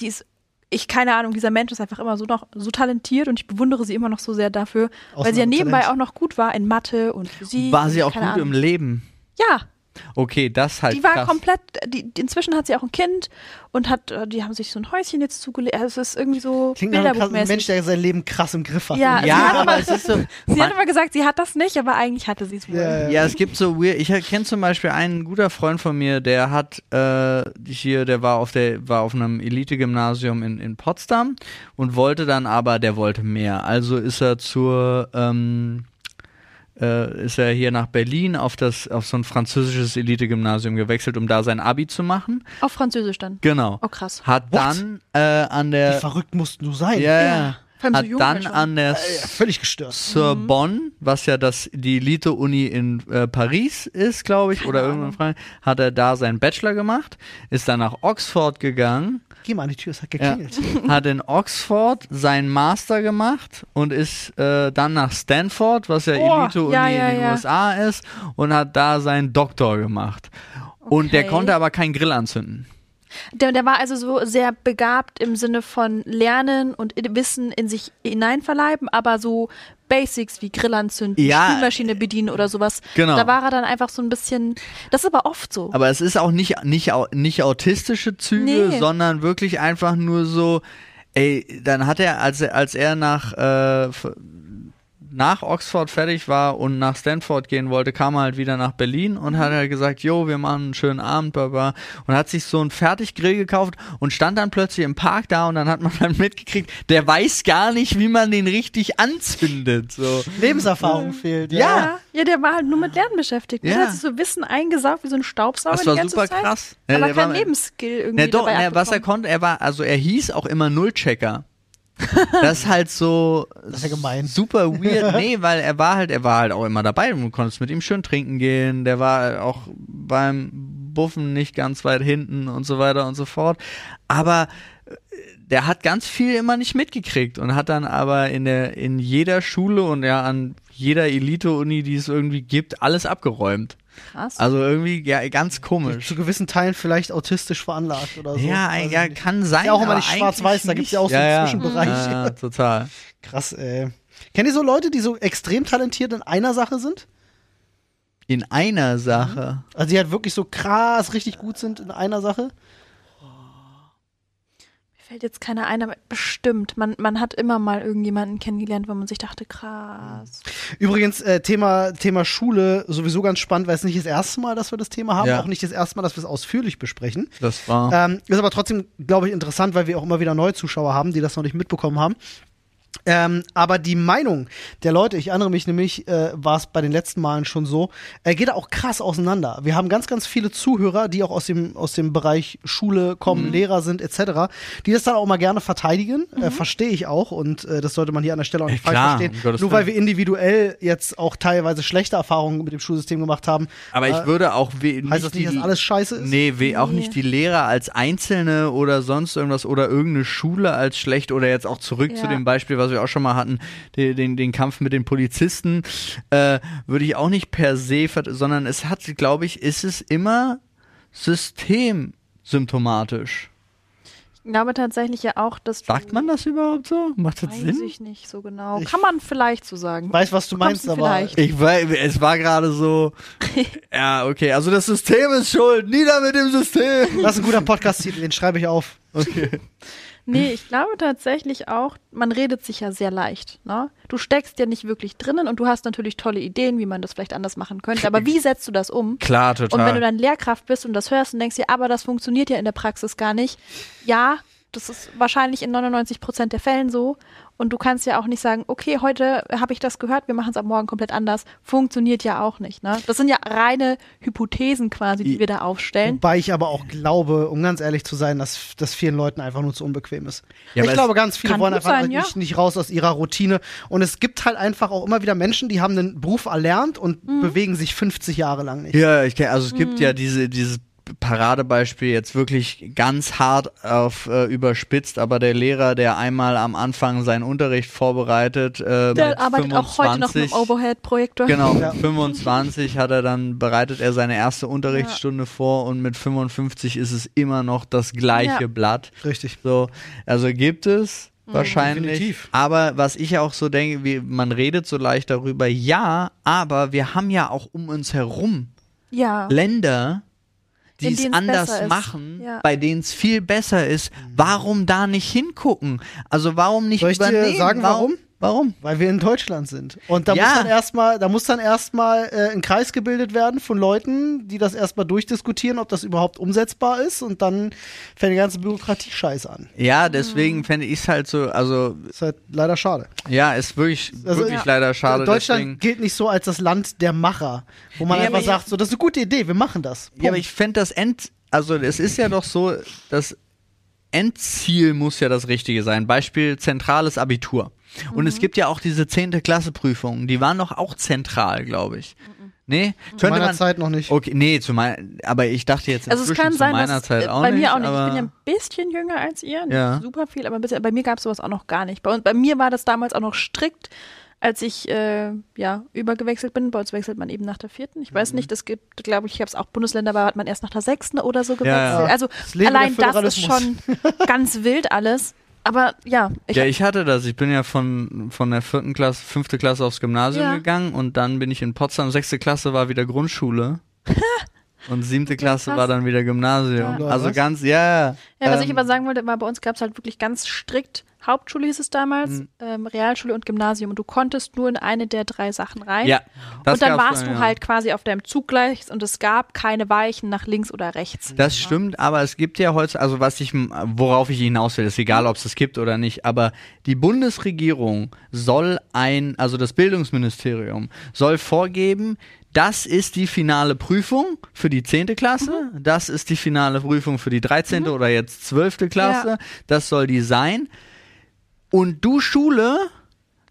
Speaker 3: die ist ich keine Ahnung, dieser Mensch ist einfach immer so noch so talentiert und ich bewundere sie immer noch so sehr dafür, weil sie ja nebenbei
Speaker 1: Ausnahmetalent.
Speaker 3: auch noch gut war in Mathe und Physik.
Speaker 2: War sie auch gut im
Speaker 3: Ahnung.
Speaker 2: Leben?
Speaker 3: Ja,
Speaker 2: Okay, das halt
Speaker 3: die war
Speaker 2: krass.
Speaker 3: komplett, die, inzwischen hat sie auch ein Kind und hat, äh, die haben sich so ein Häuschen jetzt zugelegt. Also es ist irgendwie so
Speaker 1: Klingt nach einem krassen Mensch, der sein Leben krass im Griff hat.
Speaker 3: Ja, sie
Speaker 2: Ja,
Speaker 3: hat
Speaker 2: aber es ist so.
Speaker 3: Sie hat immer gesagt, sie hat das nicht, aber eigentlich hatte sie es wohl.
Speaker 1: Ja, ja.
Speaker 2: Ja, es gibt so weird. Ich kenne zum Beispiel einen guter Freund von mir, der hat äh, hier, der war auf der, war auf einem Elite-Gymnasium in, in Potsdam und wollte dann aber, der wollte mehr. Also ist er zur, ähm, äh, ist er hier nach Berlin auf das, auf so ein französisches Elite-Gymnasium gewechselt, um da sein Abi zu machen.
Speaker 3: Auf Französisch dann.
Speaker 2: Genau.
Speaker 3: Oh krass.
Speaker 2: Hat
Speaker 1: What?
Speaker 2: dann äh, an
Speaker 1: Wie
Speaker 2: der,
Speaker 1: verrückt musst du sein?
Speaker 2: ja,
Speaker 3: Ja, allem so
Speaker 2: hat
Speaker 3: jung
Speaker 2: dann an der
Speaker 1: Ja, völlig gestört.
Speaker 2: Sorbonne, was ja das die Elite-Uni in äh, Paris ist, glaube ich, oder irgendwo in Frankreich, hat er da seinen Bachelor gemacht, ist dann nach Oxford gegangen,
Speaker 1: Geh mal an die Tür, es hat
Speaker 2: ja,
Speaker 1: geklingelt.
Speaker 2: hat in Oxford seinen Master gemacht und ist äh, dann nach Stanford, was ja
Speaker 3: Oh,
Speaker 2: Elite-Uni
Speaker 3: ja, ja,
Speaker 2: in den
Speaker 3: ja.
Speaker 2: USA ist, und hat da seinen Doktor gemacht. Und der
Speaker 3: Okay.
Speaker 2: konnte aber keinen Grill anzünden.
Speaker 3: Der, der war also so sehr begabt im Sinne von Lernen und Wissen in sich hineinverleiben, aber so Basics wie Grill anzünden,
Speaker 2: Ja.
Speaker 3: Spülmaschine bedienen oder sowas.
Speaker 2: Genau.
Speaker 3: Da war er dann einfach so ein bisschen. Das ist aber oft so.
Speaker 2: Aber es ist auch nicht, nicht, nicht autistische Züge,
Speaker 3: Nee.
Speaker 2: sondern wirklich einfach nur so, ey, dann hat er, als er, als er nach, äh, nach Oxford fertig war und nach Stanford gehen wollte, kam er halt wieder nach Berlin und hat halt gesagt, jo, wir machen einen schönen Abend, baba. Und hat sich so einen Fertiggrill gekauft und stand dann plötzlich im Park da und dann hat man dann mitgekriegt, der weiß gar nicht, wie man den richtig anzündet, so.
Speaker 1: Lebenserfahrung fehlt.
Speaker 2: Ja.
Speaker 3: ja, ja, der war halt nur mit Lernen beschäftigt.
Speaker 2: Ja.
Speaker 3: Der hat sich so Wissen eingesaugt wie so ein Staubsauger
Speaker 2: Das war
Speaker 3: die ganze
Speaker 2: super
Speaker 3: Zeit.
Speaker 2: krass. Ja,
Speaker 3: aber kein
Speaker 2: war-
Speaker 3: Lebensskill irgendwie
Speaker 2: Ne, doch,
Speaker 3: dabei
Speaker 2: ne, was er konnte, er war, also er hieß auch immer Nullchecker. Das ist halt so
Speaker 1: Das ist ja gemein.
Speaker 2: super weird. Nee, weil er war halt, er war halt auch immer dabei. Du konntest mit ihm schön trinken gehen. Der war auch beim Buffen nicht ganz weit hinten und so weiter und so fort. Aber äh, der hat ganz viel immer nicht mitgekriegt und hat dann aber in der in jeder Schule und ja an jeder Elite-Uni, die es irgendwie gibt, alles abgeräumt.
Speaker 3: Krass.
Speaker 2: Also irgendwie ja ganz komisch.
Speaker 1: Zu gewissen Teilen vielleicht autistisch veranlagt oder so.
Speaker 2: Ja,
Speaker 1: ich
Speaker 2: ja, kann sein.
Speaker 1: Ja, auch immer nicht schwarz-weiß, da
Speaker 2: eigentlich
Speaker 1: gibt's ja auch so einen Zwischenbereich.
Speaker 2: Ja, total.
Speaker 1: Krass, ey. Kennt ihr so Leute, die so extrem talentiert in einer Sache sind?
Speaker 2: In einer Sache.
Speaker 1: Also die halt wirklich so krass richtig gut sind in einer Sache?
Speaker 3: Fällt jetzt keiner ein, aber bestimmt. Man, man hat immer mal irgendjemanden kennengelernt, wo man sich dachte, krass.
Speaker 1: Übrigens, äh, Thema, Thema Schule sowieso ganz spannend, weil es nicht das erste Mal, dass wir das Thema haben,
Speaker 2: Ja.
Speaker 1: auch nicht das erste Mal, dass wir es ausführlich besprechen.
Speaker 2: Das war.
Speaker 1: Ähm, ist aber trotzdem, glaube ich, interessant, weil wir auch immer wieder neue Zuschauer haben, die das noch nicht mitbekommen haben. Ähm, aber die Meinung der Leute, ich erinnere mich nämlich, äh, war es bei den letzten Malen schon so, äh, geht da auch krass auseinander. Wir haben ganz, ganz viele Zuhörer, die auch aus dem, aus dem Bereich Schule
Speaker 2: Mhm.
Speaker 1: kommen, Lehrer sind etc., die das dann auch mal gerne verteidigen. Äh, Verstehe ich auch und äh, das sollte man hier an der Stelle auch nicht falsch
Speaker 2: klar,
Speaker 1: verstehen.
Speaker 2: Gottes
Speaker 1: Nur weil wir individuell jetzt auch teilweise schlechte Erfahrungen mit dem Schulsystem gemacht haben.
Speaker 2: aber ich
Speaker 1: äh,
Speaker 2: würde auch we nicht
Speaker 1: heißt das nicht, dass alles scheiße ist?
Speaker 2: Nee, we auch
Speaker 3: Nee.
Speaker 2: nicht die Lehrer als Einzelne oder sonst irgendwas oder irgendeine Schule als schlecht oder jetzt auch zurück zu
Speaker 3: Ja.
Speaker 2: dem Beispiel, was wir auch schon mal hatten, den, den, den Kampf mit den Polizisten, äh, würde ich auch nicht per se, sondern es hat, glaube ich, ist es immer systemsymptomatisch.
Speaker 3: Ich glaube tatsächlich ja auch, dass du-
Speaker 2: Sagt man das überhaupt so? Macht das
Speaker 3: Weiß
Speaker 2: Sinn?
Speaker 3: ich nicht so genau.
Speaker 1: Ich-
Speaker 3: Kann man vielleicht so sagen.
Speaker 1: Weiß, was du
Speaker 3: Bekommst
Speaker 1: meinst, aber
Speaker 3: vielleicht.
Speaker 2: Ich weiß, es war gerade so. ja, okay, also das System ist schuld. Nieder mit dem System.
Speaker 1: das ist ein guter Podcast-Titel, den schreibe ich auf.
Speaker 2: Okay.
Speaker 3: Nee, ich glaube tatsächlich auch, man redet sich ja sehr leicht. Ne? Du steckst ja nicht wirklich drinnen und du hast natürlich tolle Ideen, wie man das vielleicht anders machen könnte. Aber wie setzt du das um?
Speaker 2: Klar,
Speaker 3: Und
Speaker 2: total.
Speaker 3: wenn du dann Lehrkraft bist und das hörst und denkst dir, aber das funktioniert ja in der Praxis gar nicht. Ja, Das ist wahrscheinlich in 99 Prozent der Fällen so. Und du kannst ja auch nicht sagen, okay, heute habe ich das gehört, wir machen es ab morgen komplett anders. Funktioniert ja auch nicht. Ne? Das sind ja reine Hypothesen quasi, die wir da aufstellen.
Speaker 1: Wobei ich aber auch glaube, um ganz ehrlich zu sein, dass das vielen Leuten einfach nur zu unbequem ist.
Speaker 2: Ja,
Speaker 1: ich glaube, ganz viele wollen einfach
Speaker 3: sein, ja.
Speaker 1: nicht, nicht raus aus ihrer Routine. Und es gibt halt einfach auch immer wieder Menschen, die haben einen Beruf erlernt und
Speaker 3: Mhm.
Speaker 1: bewegen sich 50 Jahre lang nicht.
Speaker 2: Ja, ich kenn, also es gibt
Speaker 3: Mhm.
Speaker 2: ja diese, dieses Paradebeispiel jetzt wirklich ganz hart auf äh, überspitzt, aber der Lehrer, der einmal am Anfang seinen Unterricht vorbereitet, äh,
Speaker 3: Der
Speaker 2: mit
Speaker 3: arbeitet
Speaker 2: 25,
Speaker 3: auch heute noch mit dem Overhead-Projektor.
Speaker 2: Genau,
Speaker 1: Ja.
Speaker 2: mit 25 hat er dann, bereitet er seine erste Unterrichtsstunde vor und mit 55 ist es immer noch das gleiche
Speaker 3: Ja.
Speaker 2: Blatt.
Speaker 1: Richtig.
Speaker 2: So, also gibt es wahrscheinlich.
Speaker 1: Definitiv.
Speaker 2: Aber was ich auch so denke, wie, man redet so leicht darüber, ja, aber wir haben ja auch um uns herum
Speaker 3: Ja.
Speaker 2: Länder, die es anders machen,
Speaker 3: Ja.
Speaker 2: bei denen es viel besser ist. Warum da nicht hingucken? Also warum nicht
Speaker 1: Soll ich dir
Speaker 2: übernehmen?
Speaker 1: sagen, warum?
Speaker 2: Warum?
Speaker 1: Weil wir in Deutschland sind. Und da
Speaker 2: Ja.
Speaker 1: muss dann erstmal, da muss dann erstmal äh, ein Kreis gebildet werden von Leuten, die das erstmal durchdiskutieren, ob das überhaupt umsetzbar ist. Und dann fängt die ganze Bürokratie-Scheiß an.
Speaker 2: Ja, deswegen
Speaker 3: Mhm.
Speaker 2: fände ich es halt so, also
Speaker 1: Ist halt leider schade.
Speaker 2: ja, ist wirklich,
Speaker 1: Also,
Speaker 2: wirklich
Speaker 3: ja.
Speaker 2: leider schade.
Speaker 1: Deutschland
Speaker 2: deswegen,
Speaker 1: gilt nicht so als das Land der Macher, wo man
Speaker 2: Nee,
Speaker 1: einfach sagt, so, das ist eine gute Idee, wir machen das.
Speaker 2: Ja, aber
Speaker 1: Punkt.
Speaker 2: ich fände das End, also es ist ja doch so, das Endziel muss ja das Richtige sein. Beispiel zentrales Abitur. Und
Speaker 3: Mhm.
Speaker 2: es gibt ja auch diese 10. Klasse Prüfungen, die waren doch auch zentral, glaube ich.
Speaker 3: Mhm.
Speaker 2: Nee,
Speaker 1: Zu
Speaker 2: könnte
Speaker 1: meiner
Speaker 2: man
Speaker 1: Zeit noch nicht.
Speaker 2: Okay, nee, zu mein, aber ich dachte jetzt
Speaker 3: Also es kann
Speaker 2: zu
Speaker 3: sein,
Speaker 2: meiner
Speaker 3: dass
Speaker 2: Zeit
Speaker 3: äh,
Speaker 2: auch
Speaker 3: bei
Speaker 2: nicht,
Speaker 3: mir auch nicht. Ich bin ja ein bisschen jünger als ihr, nicht
Speaker 2: Ja.
Speaker 3: super viel, aber ein bisschen, bei mir gab es sowas auch noch gar nicht. Bei, uns- bei mir war das damals auch noch strikt, als ich äh, ja übergewechselt bin. Bei uns wechselt man eben nach der vierten. Ich
Speaker 2: Mhm.
Speaker 3: weiß nicht, es gibt, glaube ich, ich habe es auch Bundesländer, da hat man erst nach der sechsten oder so gewechselt.
Speaker 2: Ja, ja.
Speaker 3: Also allein das ist schon ganz wild alles. Aber ja, ich
Speaker 2: ja, ich hatte das. Ich bin ja von, von der vierten Klasse, fünfte Klasse aufs Gymnasium
Speaker 3: Ja.
Speaker 2: gegangen und dann bin ich in Potsdam, sechste Klasse war wieder Grundschule. und siebte Klasse
Speaker 3: krass.
Speaker 2: war dann wieder Gymnasium.
Speaker 1: Ja.
Speaker 2: Also
Speaker 1: Was?
Speaker 2: ganz, ja.
Speaker 3: Ja, was ich
Speaker 2: ähm,
Speaker 3: aber sagen wollte, war, bei uns gab es halt wirklich ganz strikt Hauptschule hieß es damals,
Speaker 2: Mhm.
Speaker 3: ähm, Realschule und Gymnasium. Und du konntest nur in eine der drei Sachen rein.
Speaker 2: Ja, das
Speaker 3: und dann warst
Speaker 2: dann,
Speaker 3: du
Speaker 2: ja.
Speaker 3: halt quasi auf deinem Zug gleich und es gab keine Weichen nach links oder rechts.
Speaker 2: Das stimmt, aber es gibt ja heute, also was ich, worauf ich hinaus will, ist egal, ob es das gibt oder nicht, aber die Bundesregierung soll ein, also das Bildungsministerium soll vorgeben, das ist die finale Prüfung für die 10. Klasse, das ist die finale Prüfung für die 13. oder jetzt 12. Klasse,
Speaker 3: Ja.
Speaker 2: das soll die sein. Und du Schule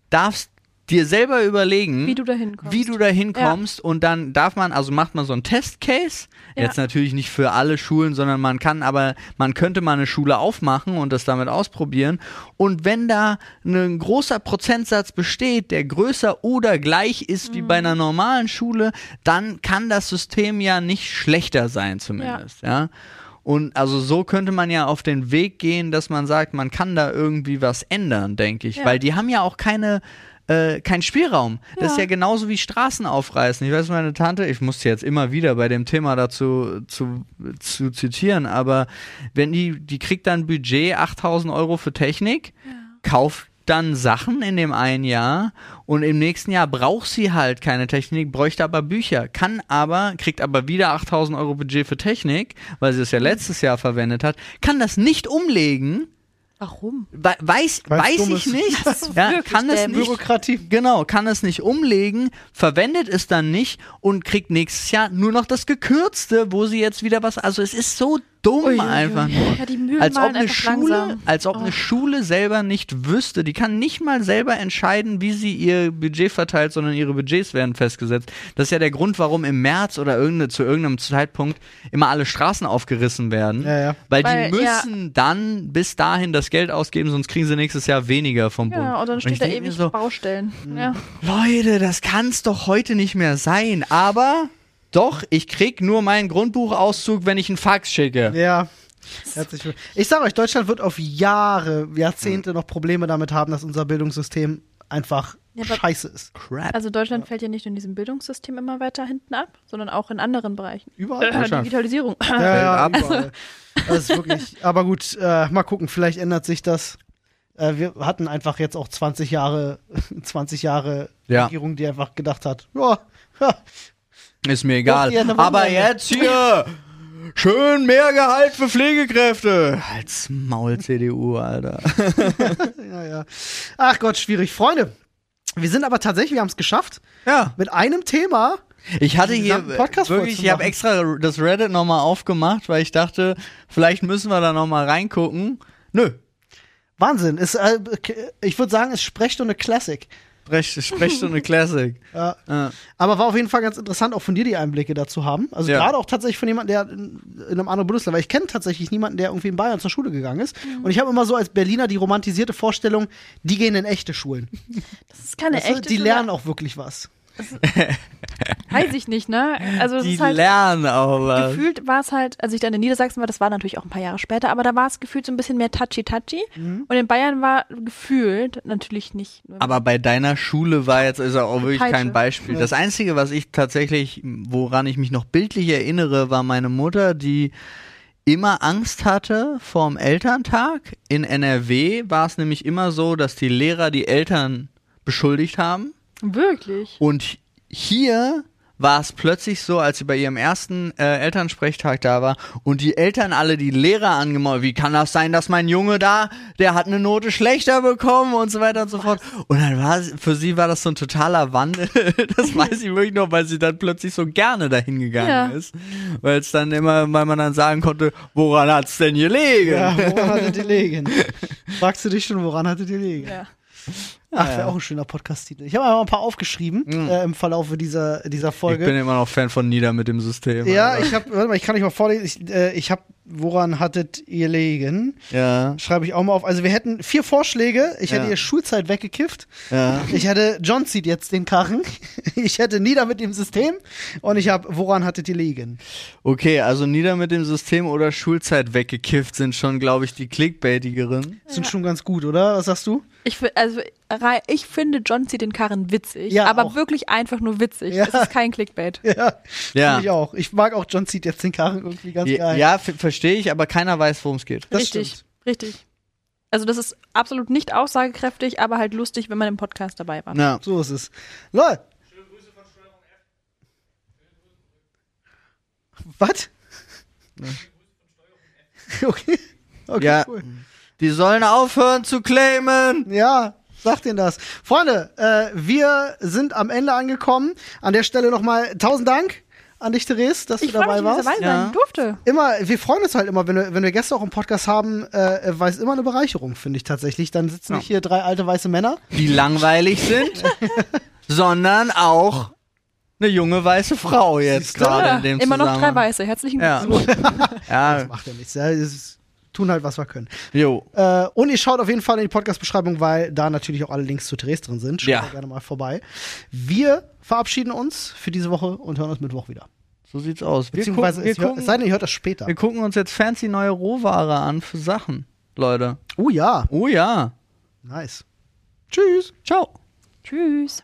Speaker 2: darfst dir selber überlegen,
Speaker 3: Wie du da hinkommst.
Speaker 2: wie du da hinkommst und dann darf man, also macht man so einen Testcase.
Speaker 3: Ja.
Speaker 2: Jetzt natürlich nicht für alle Schulen, sondern man kann aber, man könnte mal eine Schule aufmachen und das damit ausprobieren. Und wenn da ein großer Prozentsatz besteht, der größer oder gleich ist wie bei einer normalen Schule, dann kann das System ja nicht schlechter sein zumindest, ja. Und also so könnte man ja auf den Weg gehen, dass man sagt, man kann da irgendwie was ändern, denke ich.
Speaker 3: Ja.
Speaker 2: Weil die haben ja auch keine, äh, keinen Spielraum. Das ist
Speaker 3: Ja.
Speaker 2: ja genauso wie Straßen aufreißen. Ich weiß, meine Tante, ich muss sie jetzt immer wieder bei dem Thema dazu zu, zu zitieren, aber wenn die, die kriegt dann Budget 8000 Euro für Technik, kauft dann Sachen in dem einen Jahr und im nächsten Jahr braucht sie halt keine Technik, bräuchte aber Bücher, kann aber, kriegt aber wieder 8000 Euro Budget für Technik, weil sie es ja letztes Jahr verwendet hat, kann das nicht umlegen,
Speaker 3: Warum?
Speaker 2: We weiß, weiß ich nicht. Ja, kann es nicht.
Speaker 1: Bürokratie.
Speaker 2: Genau, kann es nicht umlegen, verwendet es dann nicht und kriegt nächstes Jahr nur noch das gekürzte, wo sie jetzt wieder was. Also es ist so dumm
Speaker 3: Ui, ui,
Speaker 2: einfach nur.
Speaker 3: Ja, die Mühlen
Speaker 2: als ob eine Schule,
Speaker 3: langsam.
Speaker 2: als ob
Speaker 3: Oh.
Speaker 2: eine Schule selber nicht wüsste, die kann nicht mal selber entscheiden, wie sie ihr Budget verteilt, sondern ihre Budgets werden festgesetzt. Das ist ja der Grund, warum im März oder irgende, zu irgendeinem Zeitpunkt immer alle Straßen aufgerissen werden.
Speaker 1: Ja, ja.
Speaker 2: Weil,
Speaker 3: Weil,
Speaker 2: die
Speaker 3: ja.
Speaker 2: müssen dann bis dahin das Geld ausgeben, sonst kriegen sie nächstes Jahr weniger vom Bund.
Speaker 3: Ja, und dann steht da ewig
Speaker 2: so,
Speaker 3: Baustellen. Ja.
Speaker 2: Leute, das kann's doch heute nicht mehr sein. Aber doch, ich krieg nur meinen Grundbuchauszug, wenn ich einen Fax schicke.
Speaker 1: Ja. Herzlich willkommen. Ich sage euch, Deutschland wird auf Jahre, Jahrzehnte noch Probleme damit haben, dass unser Bildungssystem einfach
Speaker 3: Ja,
Speaker 1: scheiße ist.
Speaker 2: Crap.
Speaker 3: Also Deutschland fällt ja nicht nur in diesem Bildungssystem immer weiter hinten ab, sondern auch in anderen Bereichen.
Speaker 1: Überall.
Speaker 3: Äh, Digitalisierung.
Speaker 1: Ja, ja, überall. Das ist wirklich. Aber gut, äh, mal gucken, vielleicht ändert sich das. Äh, wir hatten einfach jetzt auch 20 Jahre, 20 Jahre
Speaker 2: Ja.
Speaker 1: Regierung, die einfach gedacht hat, ja, ja,
Speaker 2: Ist mir egal. Aber jetzt hier schön mehr Gehalt für Pflegekräfte. Als Maul CDU, Alter.
Speaker 1: Ja, ja. Ach Gott, schwierig. Freunde, wir sind aber tatsächlich, wir haben es geschafft,
Speaker 2: Ja.
Speaker 1: mit einem Thema.
Speaker 2: Ich hatte hier
Speaker 1: Podcast
Speaker 2: wirklich, ich habe extra das Reddit nochmal aufgemacht, weil ich dachte, vielleicht müssen wir da nochmal reingucken. Nö.
Speaker 1: Wahnsinn. Ist, äh, ich würde sagen, es ist Sprechstunde Classic.
Speaker 2: Sprech, Sprechstunde Classic.
Speaker 1: Ja.
Speaker 2: Ja.
Speaker 1: Aber war auf jeden Fall ganz interessant, auch von dir die Einblicke dazu haben. Also
Speaker 2: Ja.
Speaker 1: gerade auch tatsächlich von jemandem, der in, in einem anderen Bundesland, weil ich kenne tatsächlich niemanden, der irgendwie in Bayern zur Schule gegangen ist.
Speaker 3: Mhm.
Speaker 1: Und ich habe immer so als Berliner die romantisierte Vorstellung, die gehen in echte Schulen.
Speaker 3: Das ist keine
Speaker 1: du,
Speaker 3: echte
Speaker 1: die
Speaker 3: Schule.
Speaker 1: lernen auch wirklich was.
Speaker 3: Weiß ich nicht, ne? Also es
Speaker 2: Die
Speaker 3: ist halt
Speaker 2: lernen auch was.
Speaker 3: gefühlt war es halt, als ich dann in Niedersachsen war, das war natürlich auch ein paar Jahre später, aber da war es gefühlt so ein bisschen mehr touchy-touchy.
Speaker 1: Mhm.
Speaker 3: Und in Bayern war gefühlt natürlich nicht.
Speaker 2: Aber bei deiner Schule war jetzt also auch wirklich
Speaker 3: Peitsche.
Speaker 2: kein Beispiel. Das Einzige, was ich tatsächlich, woran ich mich noch bildlich erinnere, war meine Mutter, die immer Angst hatte vorm Elterntag. In NRW war es nämlich immer so, dass die Lehrer die Eltern beschuldigt haben.
Speaker 3: Wirklich.
Speaker 2: Und hier war es plötzlich so, als sie bei ihrem ersten äh, Elternsprechtag da war und die Eltern alle die Lehrer angemault, wie kann das sein, dass mein Junge da, der hat eine Note schlechter bekommen und so weiter und so fort. Und dann war es- für sie war das so ein totaler Wandel. Das weiß ich wirklich noch, weil sie dann plötzlich so gerne dahin gegangen
Speaker 3: Ja.
Speaker 2: ist. Weil es dann immer, weil man dann sagen konnte, woran hat's denn gelegen?
Speaker 1: Ja, woran hattet ihr liegen? Fragst du dich schon, woran hattet ihr liegen?
Speaker 3: Ja.
Speaker 1: Ach, wäre auch ein schöner Podcast-Titel. Ich habe mal ein paar aufgeschrieben äh, im Verlauf dieser, dieser
Speaker 2: Ich
Speaker 1: Folge.
Speaker 2: bin immer noch Fan von Nieder mit dem System.
Speaker 1: ja,
Speaker 2: Alter.
Speaker 1: ich habe, warte mal, ich kann euch mal vorlesen. Ich, äh, ich habe, woran hattet ihr liegen?
Speaker 2: ja,
Speaker 1: Schreibe ich auch mal auf. Also wir hätten vier Vorschläge. Ich hätte
Speaker 2: Ja.
Speaker 1: ihr Schulzeit weggekifft.
Speaker 2: ja.
Speaker 1: Ich hätte John zieht jetzt den Karren. Ich hätte Nieder mit dem System. Und ich habe, woran hattet ihr liegen?
Speaker 2: Okay, also nieder mit dem System oder Schulzeit weggekifft sind schon, glaube ich, die clickbaitigeren.
Speaker 1: Sind schon ganz gut, oder? Was sagst du?
Speaker 3: Ich, also, ich finde John zieht den Karren witzig,
Speaker 1: Ja,
Speaker 3: aber
Speaker 1: auch.
Speaker 3: wirklich einfach nur witzig.
Speaker 1: Ja.
Speaker 3: Es ist kein Clickbait.
Speaker 1: Ja,
Speaker 2: Ja.
Speaker 1: Finde ich auch. Ich mag auch John zieht jetzt den Karren irgendwie ganz
Speaker 2: Ja,
Speaker 1: geil.
Speaker 2: ja f- verstehe ich, aber keiner weiß, worum es geht.
Speaker 1: Das
Speaker 3: richtig,
Speaker 1: stimmt.
Speaker 3: richtig. Also das ist absolut nicht aussagekräftig, aber halt lustig, wenn man im Podcast dabei war.
Speaker 2: Ja.
Speaker 1: So ist es. Leute. Was? Okay. Okay,
Speaker 2: Ja.
Speaker 1: cool.
Speaker 2: Die sollen aufhören zu claimen.
Speaker 1: Ja, sagt denen das. Freunde, äh, wir sind am Ende angekommen. An der Stelle nochmal tausend Dank an dich, Therese, dass
Speaker 3: Ich
Speaker 1: du dabei
Speaker 3: mich, dass ich
Speaker 1: warst.
Speaker 3: dabei sein
Speaker 2: Ja.
Speaker 3: durfte.
Speaker 1: Immer, wir freuen uns halt immer, wenn wir, wenn wir Gäste auch im Podcast haben, äh, weil es immer eine Bereicherung, finde ich tatsächlich. Dann sitzen
Speaker 2: Ja.
Speaker 1: nicht hier drei alte weiße Männer.
Speaker 2: Die langweilig sind, sondern auch eine junge weiße Frau jetzt gerade
Speaker 3: Ja,
Speaker 2: in dem
Speaker 3: immer noch drei. Weiße. Herzlichen
Speaker 2: Ja.
Speaker 3: Glückwunsch.
Speaker 2: Ja,
Speaker 1: Macht ja nichts. Ja, tun halt, was wir können.
Speaker 2: jo.
Speaker 1: Äh, und ihr schaut auf jeden Fall in die Podcast-Beschreibung, weil da natürlich auch alle Links zu Therese drin sind. Schaut
Speaker 2: Ja.
Speaker 1: gerne mal vorbei. Wir verabschieden uns für diese Woche und hören uns Mittwoch wieder.
Speaker 2: So sieht's aus. Wir
Speaker 1: Beziehungsweise,
Speaker 2: gucken,
Speaker 1: es, hört, es
Speaker 2: gucken,
Speaker 1: sei denn, ihr hört das später.
Speaker 2: wir gucken uns jetzt fancy neue Rohware an für Sachen, Leute.
Speaker 1: Oh ja,
Speaker 2: Oh ja.
Speaker 1: nice. Tschüss.
Speaker 2: Ciao.
Speaker 3: Tschüss.